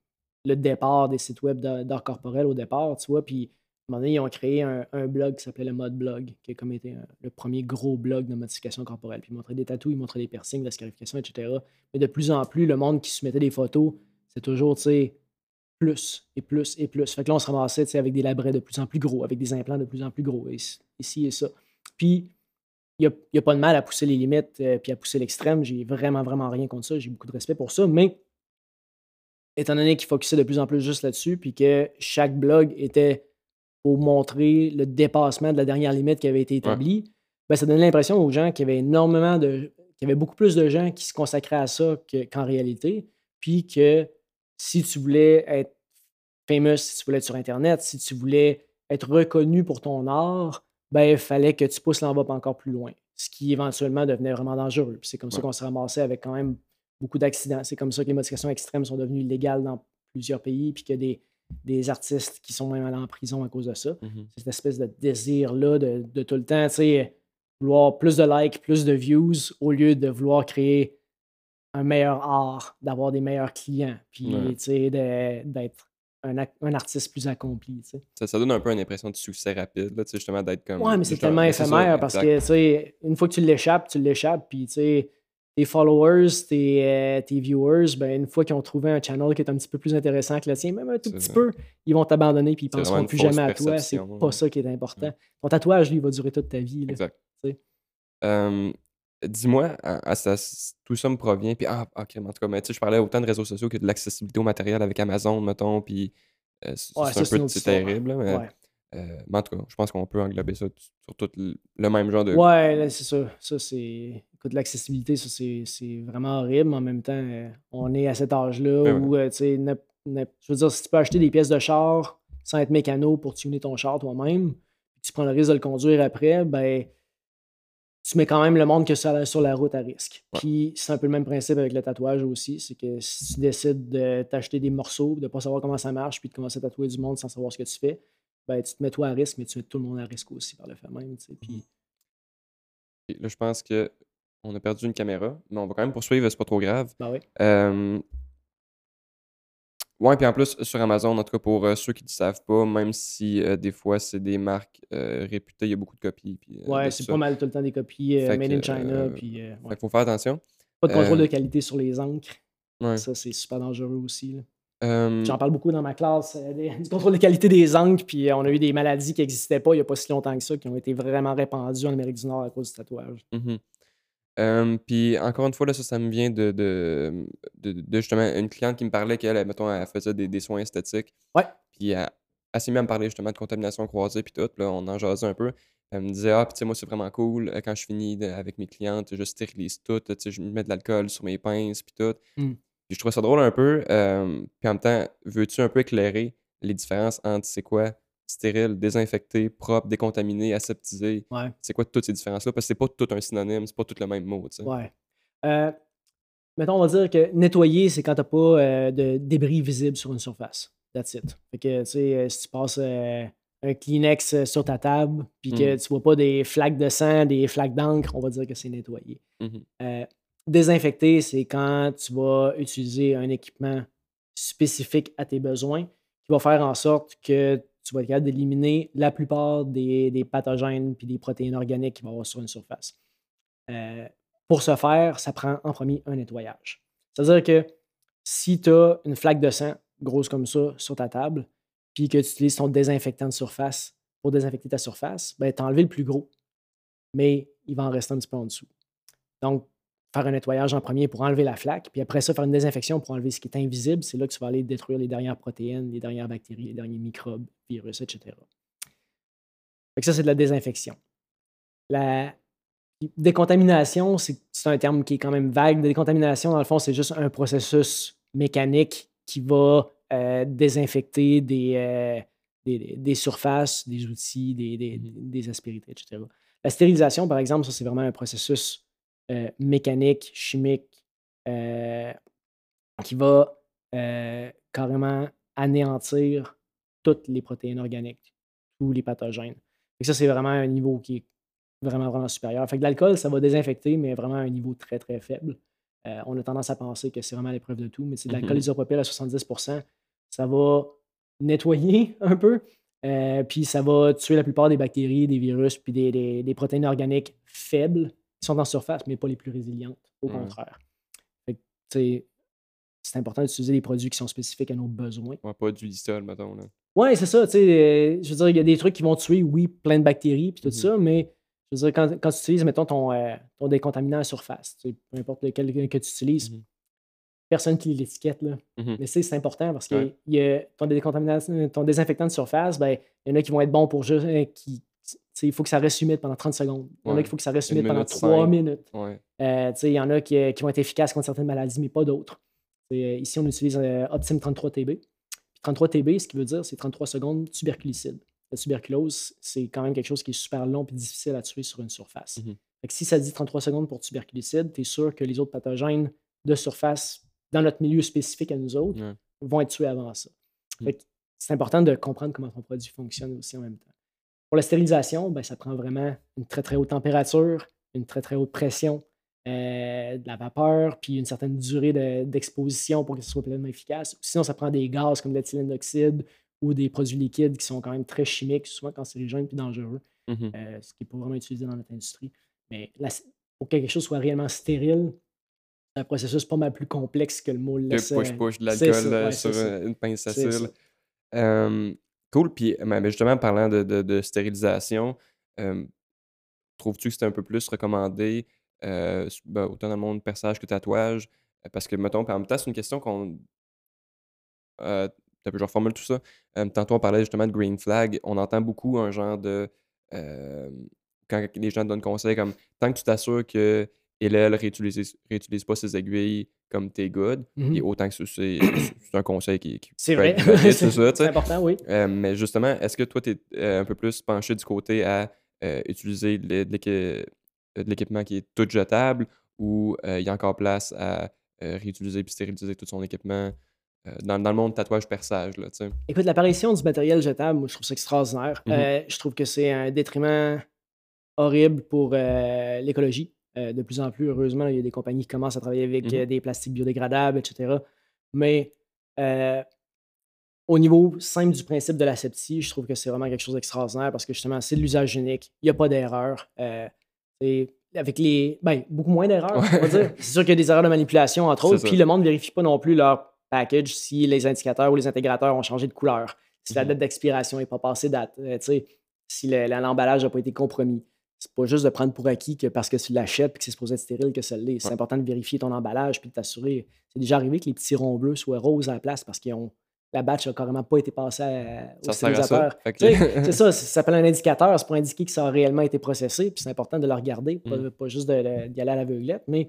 le départ des sites web d'art corporel au départ, tu vois. Puis à un moment donné, ils ont créé un, blog qui s'appelait le Mode Blog, qui a comme été un- le premier gros blog de modification corporelle. Puis ils montraient des tatous, ils montraient des piercings, de la scarification, etc. Mais de plus en plus, le monde qui soumettait des photos, c'est toujours, tu sais, plus et plus et plus. Fait que là, on se ramassait tu sais, avec des labrets de plus en plus gros, avec des implants de plus en plus gros, ici et ça. Puis, n'y a, pas de mal à pousser les limites euh, puis à pousser l'extrême. J'ai vraiment, vraiment rien contre ça. J'ai beaucoup de respect pour ça. Mais étant donné qu'ils focusaient de plus en plus juste là-dessus, puis que chaque blog était pour montrer le dépassement de la dernière limite qui avait été établie, ben, ça donnait l'impression aux gens qu'il y avait énormément de. qu'il y avait beaucoup plus de gens qui se consacraient à ça que- qu'en réalité. Puis que si tu voulais être famous, si tu voulais être sur Internet, si tu voulais être reconnu pour ton art, ben, il fallait que tu pousses l'enveloppe encore plus loin. Ce qui éventuellement devenait vraiment dangereux. Puis c'est comme ça qu'on s'est ramassé avec quand même beaucoup d'accidents. C'est comme ça que les modifications extrêmes sont devenues illégales dans plusieurs pays, puis a des, des artistes qui sont même allés en prison à cause de ça. Mhm. Cette espèce de désir-là de, de tout le temps, tu sais, vouloir plus de likes, plus de views, au lieu de vouloir créer un meilleur art, d'avoir des meilleurs clients, puis Ouais. tu sais, d'être un, artiste plus accompli. tu sais. Ça, ça donne un peu une impression de succès rapide, là, tu sais, justement, d'être comme. Ouais, mais c'est tellement éphémère parce exact. que, tu sais, une fois que tu l'échappes, tu l'échappes, puis, tu sais, tes followers, tes, euh, tes viewers, ben, une fois qu'ils ont trouvé un channel qui est un petit peu plus intéressant que le tien, même un tout petit peu, ils vont t'abandonner puis ils penseront plus jamais à toi. C'est pas ça qui est important. Ton tatouage, lui, va durer toute ta vie. là. Exact. Euh, Dis-moi, à, à ça- tout ça me provient. Puis, ah, ok, en tout cas, mais tu sais, je parlais autant de réseaux sociaux que de l'accessibilité au matériel avec Amazon, mettons. Puis, euh, c'est Ouais, un peu histoire. terrible, là, mais, Ouais. euh, mais en tout cas, je pense qu'on peut englober ça sur tout le, même genre de. Ouais, c'est ça. Ça, c'est. Écoute, l'accessibilité, ça, c'est vraiment horrible. mais En même temps, euh, on est à cet âge-là Ben où, tu sais, je veux dire, si tu peux acheter des pièces de char sans être mécano pour tuner ton char toi-même, tu prends le risque de le conduire après, ben, tu mets quand même le monde que la, sur la route à risque. Ouais. Puis c'est un peu le même principe avec le tatouage aussi. C'est que si tu décides de t'acheter des morceaux, de ne pas savoir comment ça marche, puis de commencer à tatouer du monde sans savoir ce que tu fais, ben, tu te mets toi à risque, mais tu mets tout le monde à risque aussi par le fait même. tu sais. Puis Et Là, je pense que on a perdu une caméra, mais on va quand même poursuivre, c'est pas trop grave. Ben oui. Euh, Ouais, puis en plus, sur Amazon, en tout cas pour euh, ceux qui ne savent pas, même si euh, des fois c'est des marques euh, réputées, il y a beaucoup de copies. Puis, Ouais, c'est pas mal tout le temps des copies made que, in China. puis, Fait ouais. faut faire attention. Pas de contrôle de qualité sur les encres. Ouais. Ça, c'est super dangereux aussi. J'en parle beaucoup dans ma classe, des- du contrôle de qualité des encres. Puis on a eu des maladies qui n'existaient pas il n'y a pas si longtemps que ça, qui ont été vraiment répandues en Amérique du Nord à cause du tatouage. mhm. Euh, puis encore une fois, là, ça, ça me vient de, de, de, de justement une cliente qui me parlait qu'elle, mettons, elle faisait des, des soins esthétiques. Ouais. Puis elle, elle s'est mise à me parler justement de contamination croisée, puis tout. Là, on en jasait un peu. Elle me disait, ah, puis tu sais, moi, c'est vraiment cool. euh, Quand je finis de- avec mes clientes, je stérilise tout. Tu sais, je mets de l'alcool sur mes pinces, puis tout. Mm. Puis je trouvais ça drôle un peu. euh, puis en même temps, veux-tu un peu éclairer les différences entre c'est quoi stérile, désinfecté, propre, décontaminé, aseptisé? Ouais. C'est quoi toutes ces différences-là? Parce que c'est pas tout un synonyme, c'est pas tout le même mot. Ouais. Euh, mettons, on va dire que nettoyer, c'est quand tu n'as pas euh, de débris visibles sur une surface. That's it. Fait que, tu sais, euh, si tu passes euh, un Kleenex sur ta table, puis que Mm. tu vois pas des flaques de sang, des flaques d'encre, on va dire que c'est nettoyé. Euh, désinfecter, c'est quand tu vas utiliser un équipement spécifique à tes besoins qui va faire en sorte que tu vas être capable d'éliminer la plupart des, des pathogènes puis des protéines organiques qu'il va y avoir sur une surface. Euh, pour ce faire, ça prend en premier un nettoyage. C'est-à-dire que si tu as une flaque de sang grosse comme ça sur ta table, puis que tu utilises ton désinfectant de surface pour désinfecter ta surface, ben, tu as enlevé le plus gros, mais il va en rester un petit peu en dessous. Donc, faire un nettoyage en premier pour enlever la flaque, puis après ça, faire une désinfection pour enlever ce qui est invisible. C'est là que tu vas aller détruire les dernières protéines, les dernières bactéries, les derniers microbes, virus, etc. Ça, c'est de la désinfection. La décontamination, c'est un terme qui est quand même vague. La décontamination, dans le fond, c'est juste un processus mécanique qui va euh, désinfecter des, euh, des, surfaces, des outils, des, des, des aspérités, etc. La stérilisation, par exemple, ça, c'est vraiment un processus euh, mécanique, chimique, euh, qui va euh, carrément anéantir toutes les protéines organiques, tous les pathogènes. Que ça, c'est vraiment un niveau qui est vraiment, vraiment supérieur. Fait que l'alcool, ça va désinfecter, mais vraiment à un niveau très, très faible. Euh, on a tendance à penser que c'est vraiment l'épreuve de tout, mais c'est de l'alcool Mhm. isopropyl à 70% ça va nettoyer un peu, euh, puis ça va tuer la plupart des bactéries, des virus, puis des, des- des protéines organiques faibles sont en surface, mais pas les plus résilientes, au Ouais. contraire. C'est important d'utiliser des produits qui sont spécifiques à nos besoins. Ouais, pas du listol, mettons. Là. Ouais, c'est ça, tu sais, euh, je veux dire, il y a des trucs qui vont tuer, oui, plein de bactéries, puis tout Mhm. ça, mais je veux dire, quand, quand tu utilises, mettons, ton, euh, ton décontaminant à surface, tu sais, peu importe lequel que tu utilises, Mhm. personne qui lit l'étiquette, là. Mais c'est important parce que Ouais. il y a ton, ton désinfectant de surface, ben, il y en a qui vont être bons pour juste. euh, qui, il faut que ça reste humide pendant 30 secondes. Il y en a Ouais. qu'il faut que ça reste humide pendant minute 3 cinq. minutes. Ouais. Euh, il y en a qui, qui vont être efficaces contre certaines maladies, mais pas d'autres. Ici, on utilise euh, Optim 33TB. Puis 33TB, ce qui veut dire, c'est 33 secondes tuberculicide. La tuberculose, c'est quand même quelque chose qui est super long et difficile à tuer sur une surface. Fait que si ça dit 33 secondes pour tuberculicide, tu es sûr que les autres pathogènes de surface, dans notre milieu spécifique à nous autres, vont être tués avant ça. Mm. C'est important de comprendre comment ton produit fonctionne aussi en même temps. Pour la stérilisation, ben, ça prend vraiment une très très haute température, une très très haute pression, euh, de la vapeur, puis une certaine durée d'exposition pour que ce soit pleinement efficace. Sinon, ça prend des gaz comme l'éthylène d'oxyde ou des produits liquides qui sont quand même très chimiques, souvent cancérigènes puis dangereux, Mhm. euh, ce qui n'est pas vraiment utilisé dans notre industrie. Mais la- pour que quelque chose soit réellement stérile, c'est un processus pas mal plus complexe que le mot le laisse. push-push de l'alcool euh, ouais, sur une pince ça. Euh, cool. Puis, ben, ben, justement, en parlant de, de- stérilisation, euh, trouves-tu que c'est un peu plus recommandé, euh, ben, autant dans le monde perçage que tatouage? Euh, Parce que, mettons, en même temps, c'est une question qu'on. Euh, t'as peu, tout ça. Euh, tantôt, on parlait justement de green flag. On entend beaucoup un genre de. euh, quand les gens donnent conseil, comme tant que tu t'assures que elle réutilise, réutilise pas ses aiguilles comme t'es good, Mhm. et autant que c'est- un conseil qui, qui C'est vrai. c'est important, oui. Euh, mais justement, est-ce que toi, tu es un peu plus penché du côté à euh, utiliser de l'é- de l'équi- de l'équipement qui est tout jetable ou euh, il y a encore place à euh, réutiliser et stériliser tout son équipement euh, dans, dans le monde tatouage-perçage? Écoute, l'apparition du matériel jetable, moi, je trouve ça extraordinaire. Mhm. Euh, je trouve que c'est un détriment horrible pour euh, l'écologie. Euh, de plus en plus, heureusement, il y a des compagnies qui commencent à travailler avec Mhm. euh, des plastiques biodégradables, etc. Mais euh, au niveau simple du principe de l'aseptie, je trouve que c'est vraiment quelque chose d'extraordinaire parce que justement, c'est de l'usage unique. Il n'y a pas d'erreur. Euh, avec les. Ben, beaucoup moins d'erreurs, on va dire. C'est sûr qu'il y a des erreurs de manipulation, entre autres. Puis le monde ne vérifie pas non plus leur package si les indicateurs ou les intégrateurs ont changé de couleur, si la Mhm. date d'expiration n'est pas passée date, si le- la- l'emballage n'a pas été compromis. C'est pas juste de prendre pour acquis que parce que tu l'achètes et que c'est supposé être stérile que ça l'est. C'est Ouais. important de vérifier ton emballage puis de t'assurer. C'est déjà arrivé que les petits ronds bleus soient roses à la place parce qu'ils ont la batch n'a carrément pas été passée à- au stérilisateur. C'est ça, ça s'appelle un indicateur, c'est pour indiquer que ça a réellement été processé, puis c'est important de le regarder, pas, Mm. pas juste d'y aller à l'aveuglette, mais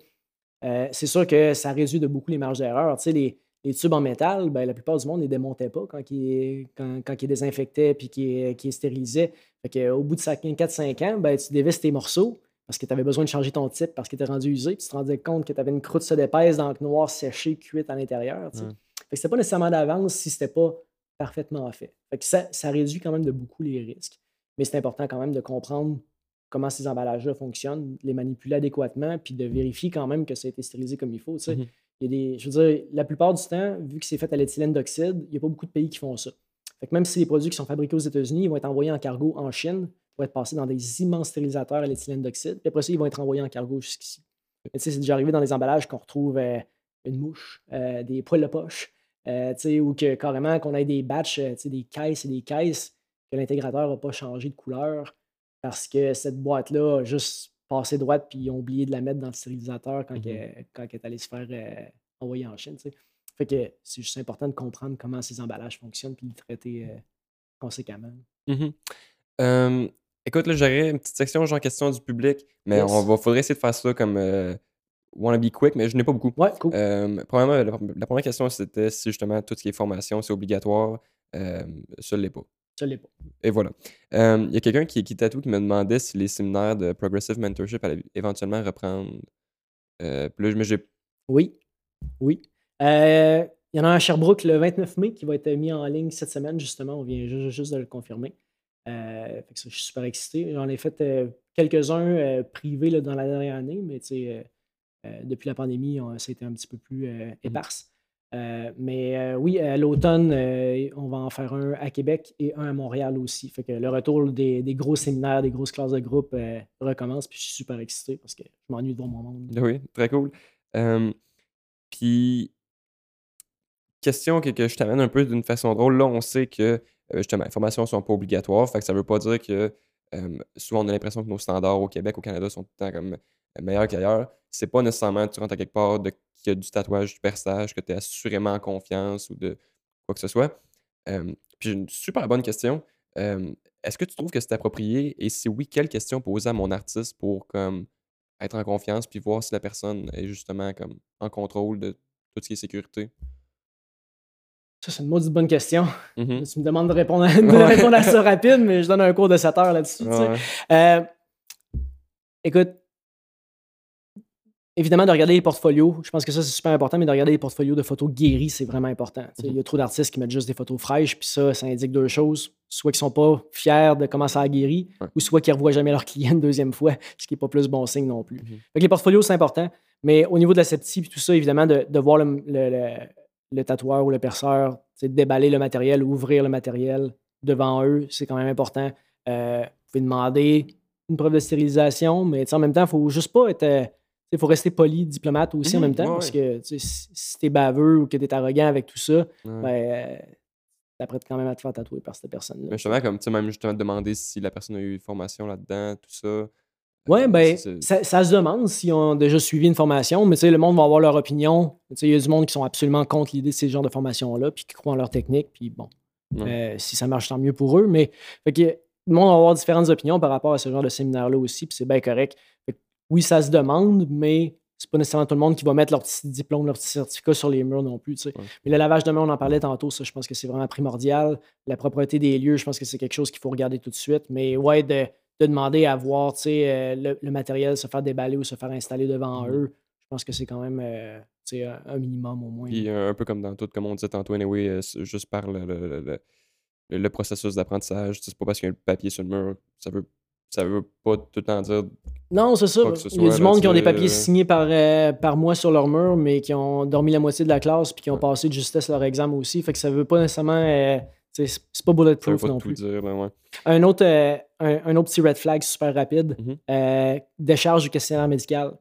euh, c'est sûr que ça réduit de beaucoup les marges d'erreur. Tu sais, les, les tubes en métal, ben, la plupart du monde ne les démontait pas quand ils quand, quand ils désinfectaient puis qu'ils qu'ils stérilisaient. Fait que, au bout de 4-5 ans, ben, tu dévisses tes morceaux parce que tu avais besoin de changer ton type parce qu'il était rendu usé, puis tu te rendais compte que tu avais une croûte d'épaisse d'encre noire séchée, cuite à l'intérieur. Ouais. Fait que c'était pas nécessairement d'avance si c'était pas parfaitement fait. Fait que ça, ça réduit quand même de beaucoup les risques. Mais c'est important quand même de comprendre comment ces emballages-là fonctionnent, les manipuler adéquatement, puis de vérifier quand même que ça a été stérilisé comme il faut. sais. Il y a des, je veux dire, la plupart du temps, vu que c'est fait à l'éthylène d'oxyde, il n'y a pas beaucoup de pays qui font ça. Fait que même si les produits qui sont fabriqués aux États-Unis, ils vont être envoyés en cargo en Chine pour être passés dans des immenses stérilisateurs à l'éthylène d'oxyde, puis après ça, ils vont être envoyés en cargo jusqu'ici. Tu sais, c'est déjà arrivé dans les emballages qu'on retrouve euh, une mouche, euh, des poils de poche, euh, tu sais, ou que carrément qu'on ait des batchs, tu sais, des caisses et des caisses, que l'intégrateur n'a pas changé de couleur parce que cette boîte-là a juste passé droite puis ils ont oublié de la mettre dans le stérilisateur quand, Mhm. elle, quand elle est allée se faire euh, envoyer en Chine. Fait que c'est juste important de comprendre comment ces emballages fonctionnent puis de les traiter euh, conséquemment. Euh, écoute, là, j'aurais une petite section genre questions du public, mais Yes. on va, faudrait essayer de faire ça comme euh, wanna be quick, mais je n'ai pas beaucoup. Ouais, cool. Premièrement, la, la première question, c'était si justement tout ce qui est formation, c'est obligatoire. Ça ne l'est pas. Ça l'est pas. Et voilà. Euh, Il y a quelqu'un qui, qui tatoue qui me demandait si les séminaires de Progressive Mentorship allaient éventuellement reprendre. Euh, puis là. Oui. Oui. Euh, il y en a un à Sherbrooke le 29 mai qui va être mis en ligne cette semaine, justement. On vient ju- juste, de le confirmer. Euh, fait que ça, je suis super excité. J'en ai fait euh, quelques-uns euh, privés là, dans la dernière année, mais depuis la pandémie, on- ça a été un petit peu plus euh, éparse. Euh, mais euh, oui, à l'automne, euh, on va en faire un à Québec et un à Montréal aussi. Fait que le retour des, gros séminaires, des grosses classes de groupe recommence. Puis je suis super excité parce que je m'ennuie de voir mon monde. Oui, très cool. Puis, question que, je t'amène un peu d'une façon drôle. Là, on sait que justement, les formations ne sont pas obligatoires. Fait que ça ne veut pas dire que souvent on a l'impression que nos standards au Québec, au Canada sont tout le temps comme meilleurs qu'ailleurs. C'est pas nécessairement tu rentres à quelque part de, qu'il y a du tatouage, du perçage, que tu es assurément en confiance ou de quoi que ce soit. Euh, puis j'ai une super bonne question. Euh, Est-ce que tu trouves que c'est approprié? Et si oui, quelle question poser à mon artiste pour comme être en confiance puis voir si la personne est justement comme en contrôle de tout ce qui est sécurité? Ça, c'est une maudite bonne question. Mhm. Tu me demandes de répondre à, de Ouais. répondre à ça rapide, mais je donne un cours de 7 heures là-dessus. Ouais. Euh, écoute, évidemment, de regarder les portfolios. Je pense que ça, c'est super important, mais de regarder les portfolios de photos guéries, c'est vraiment important. Sais, Il y a trop d'artistes qui mettent juste des photos fraîches, puis ça, ça indique deux choses. Soit qu'ils sont pas fiers de comment ça a guéri, Ouais. ou soit qu'ils ne revoient jamais leur client une deuxième fois, ce qui n'est pas plus bon signe non plus. Mhm. Fait que les portfolios, c'est important. Mais au niveau de la septie et tout ça, évidemment, de, de voir le, le- le- le tatoueur ou le perceur déballer le matériel, ouvrir le matériel devant eux, c'est quand même important. Euh, vous pouvez demander une preuve de stérilisation, mais en même temps, il faut juste pas être. Il faut rester poli, diplomate aussi en Mhm, même temps, ouais, parce que si, si t'es baveux ou que t'es arrogant avec tout ça, Ouais. ben, euh, t'apprêtes quand même à te faire tatouer par cette personne-là. Mais justement, comme, tu même justement demander si la personne a eu une formation là-dedans, tout ça. Oui, euh, ben, ça, ça se demande s'ils ont déjà suivi une formation, mais tu sais, le monde va avoir leur opinion. Tu sais, Il y a du monde qui sont absolument contre l'idée de ces genres de formations-là, puis qui croient en leur technique, puis bon, Ouais. euh, si ça marche, tant mieux pour eux. Mais fait que, le monde va avoir différentes opinions par rapport à ce genre de séminaire-là aussi, puis c'est bien correct. Oui, ça se demande, mais c'est pas nécessairement tout le monde qui va mettre leur petit diplôme, leur petit certificat sur les murs non plus. tu sais. Ouais. Mais le lavage de main, on en parlait tantôt, ça, je pense que c'est vraiment primordial. La propreté des lieux, je pense que c'est quelque chose qu'il faut regarder tout de suite. Mais ouais, de, de demander à voir tu sais, euh, le, le matériel se faire déballer ou se faire installer devant Mhm. eux, je pense que c'est quand même euh, tu sais, un, un minimum au moins. Puis euh, un peu comme dans tout, comme on disait tantôt, anyway, euh, juste par le, le, le- processus d'apprentissage. C'est pas parce qu'il y a le papier sur le mur, ça veut, ça veut pas tout le temps dire. Non, c'est ça. Ce Il y a du monde qui ont des papiers signés par, euh, par moi sur leur mur, mais qui ont dormi la moitié de la classe puis qui ont Ouais. passé de justesse leur examen aussi. Fait que ça veut pas nécessairement. euh, c'est pas bulletproof pas non plus. dire, là, ouais. Un autre, euh, un, un autre petit red flag super rapide Mhm. euh, décharge du questionnaire médical.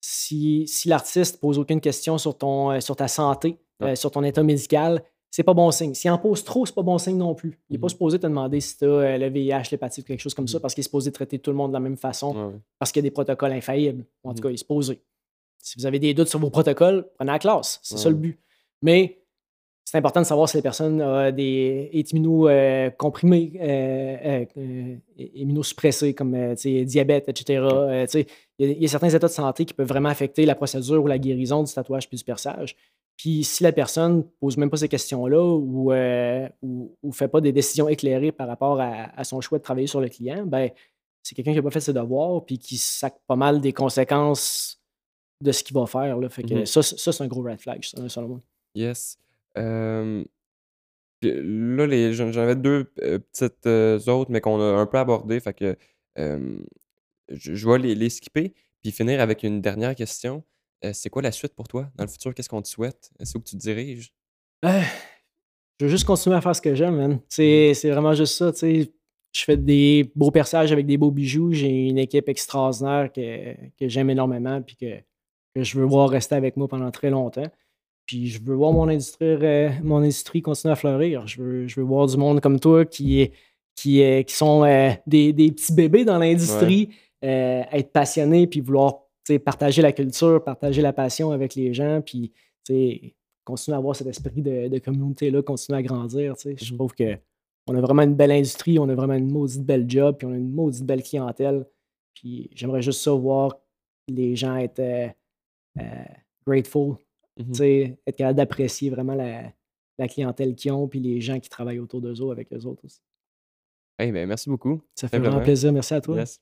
Si, si l'artiste pose aucune question sur, ton, sur ta santé, Ouais. sur ton état médical, c'est pas bon signe. S'il en pose trop, c'est pas bon signe non plus. Il n'est pas Mhm. supposé te demander si tu as le VIH, l'hépatite, quelque chose comme ça, Mhm. parce qu'il est supposé traiter tout le monde de la même façon Ouais, ouais. parce qu'il y a des protocoles infaillibles. En tout Mhm. cas, il est supposé. Si vous avez des doutes sur vos protocoles, prenez la classe. C'est ça le but. Mais c'est important de savoir si la personne a des est immunocomprimés, euh, euh, euh, immunosuppressés, comme euh, tu sais, diabète, etc. Euh, il y, y a certains états de santé qui peuvent vraiment affecter la procédure ou la guérison du tatouage puis du perçage. Puis si la personne pose même pas ces questions-là ou ne ou, ou fait pas des décisions éclairées par rapport à, à son choix de travailler sur le client, ben c'est quelqu'un qui n'a pas fait ses devoirs puis qui sac pas mal des conséquences de ce qu'il va faire. Là. Fait que Mhm. ça, c'est- ça, c'est un gros red flag, selon moi. Yes. Euh, là, j'en avais deux euh, petites euh, autres, mais qu'on a un peu abordées. Fait que euh, je, je vais les, les skipper, puis finir avec une dernière question. Euh, c'est quoi la suite pour toi? Dans le futur, qu'est-ce qu'on te souhaite? C'est où que tu te diriges? Euh, je veux juste continuer à faire ce que j'aime, man. C'est c'est vraiment juste ça, tu sais. Je fais des beaux perçages avec des beaux bijoux. J'ai une équipe extraordinaire que, que j'aime énormément puis que, que je veux voir rester avec moi pendant très longtemps. Puis je veux voir mon industrie, euh, mon industrie continuer à fleurir. Je veux, je veux voir du monde comme toi qui, qui, qui sont des, des petits bébés dans l'industrie, être passionnés puis vouloir partager la culture, partager la passion avec les gens. Puis continuer à avoir cet esprit de, de communauté-là, continuer à grandir. Je Mhm. trouve que on a vraiment une belle industrie, on a vraiment une maudite belle job, puis on a une maudite belle clientèle. Puis j'aimerais juste ça voir les gens être euh, euh, grateful, Mhm. être capable d'apprécier vraiment la, la clientèle qu'ils ont, puis les gens qui travaillent autour d'eux autres avec eux autres aussi. Hey, ben, merci beaucoup. Ça fait vraiment plaisir. Merci à toi. Yes.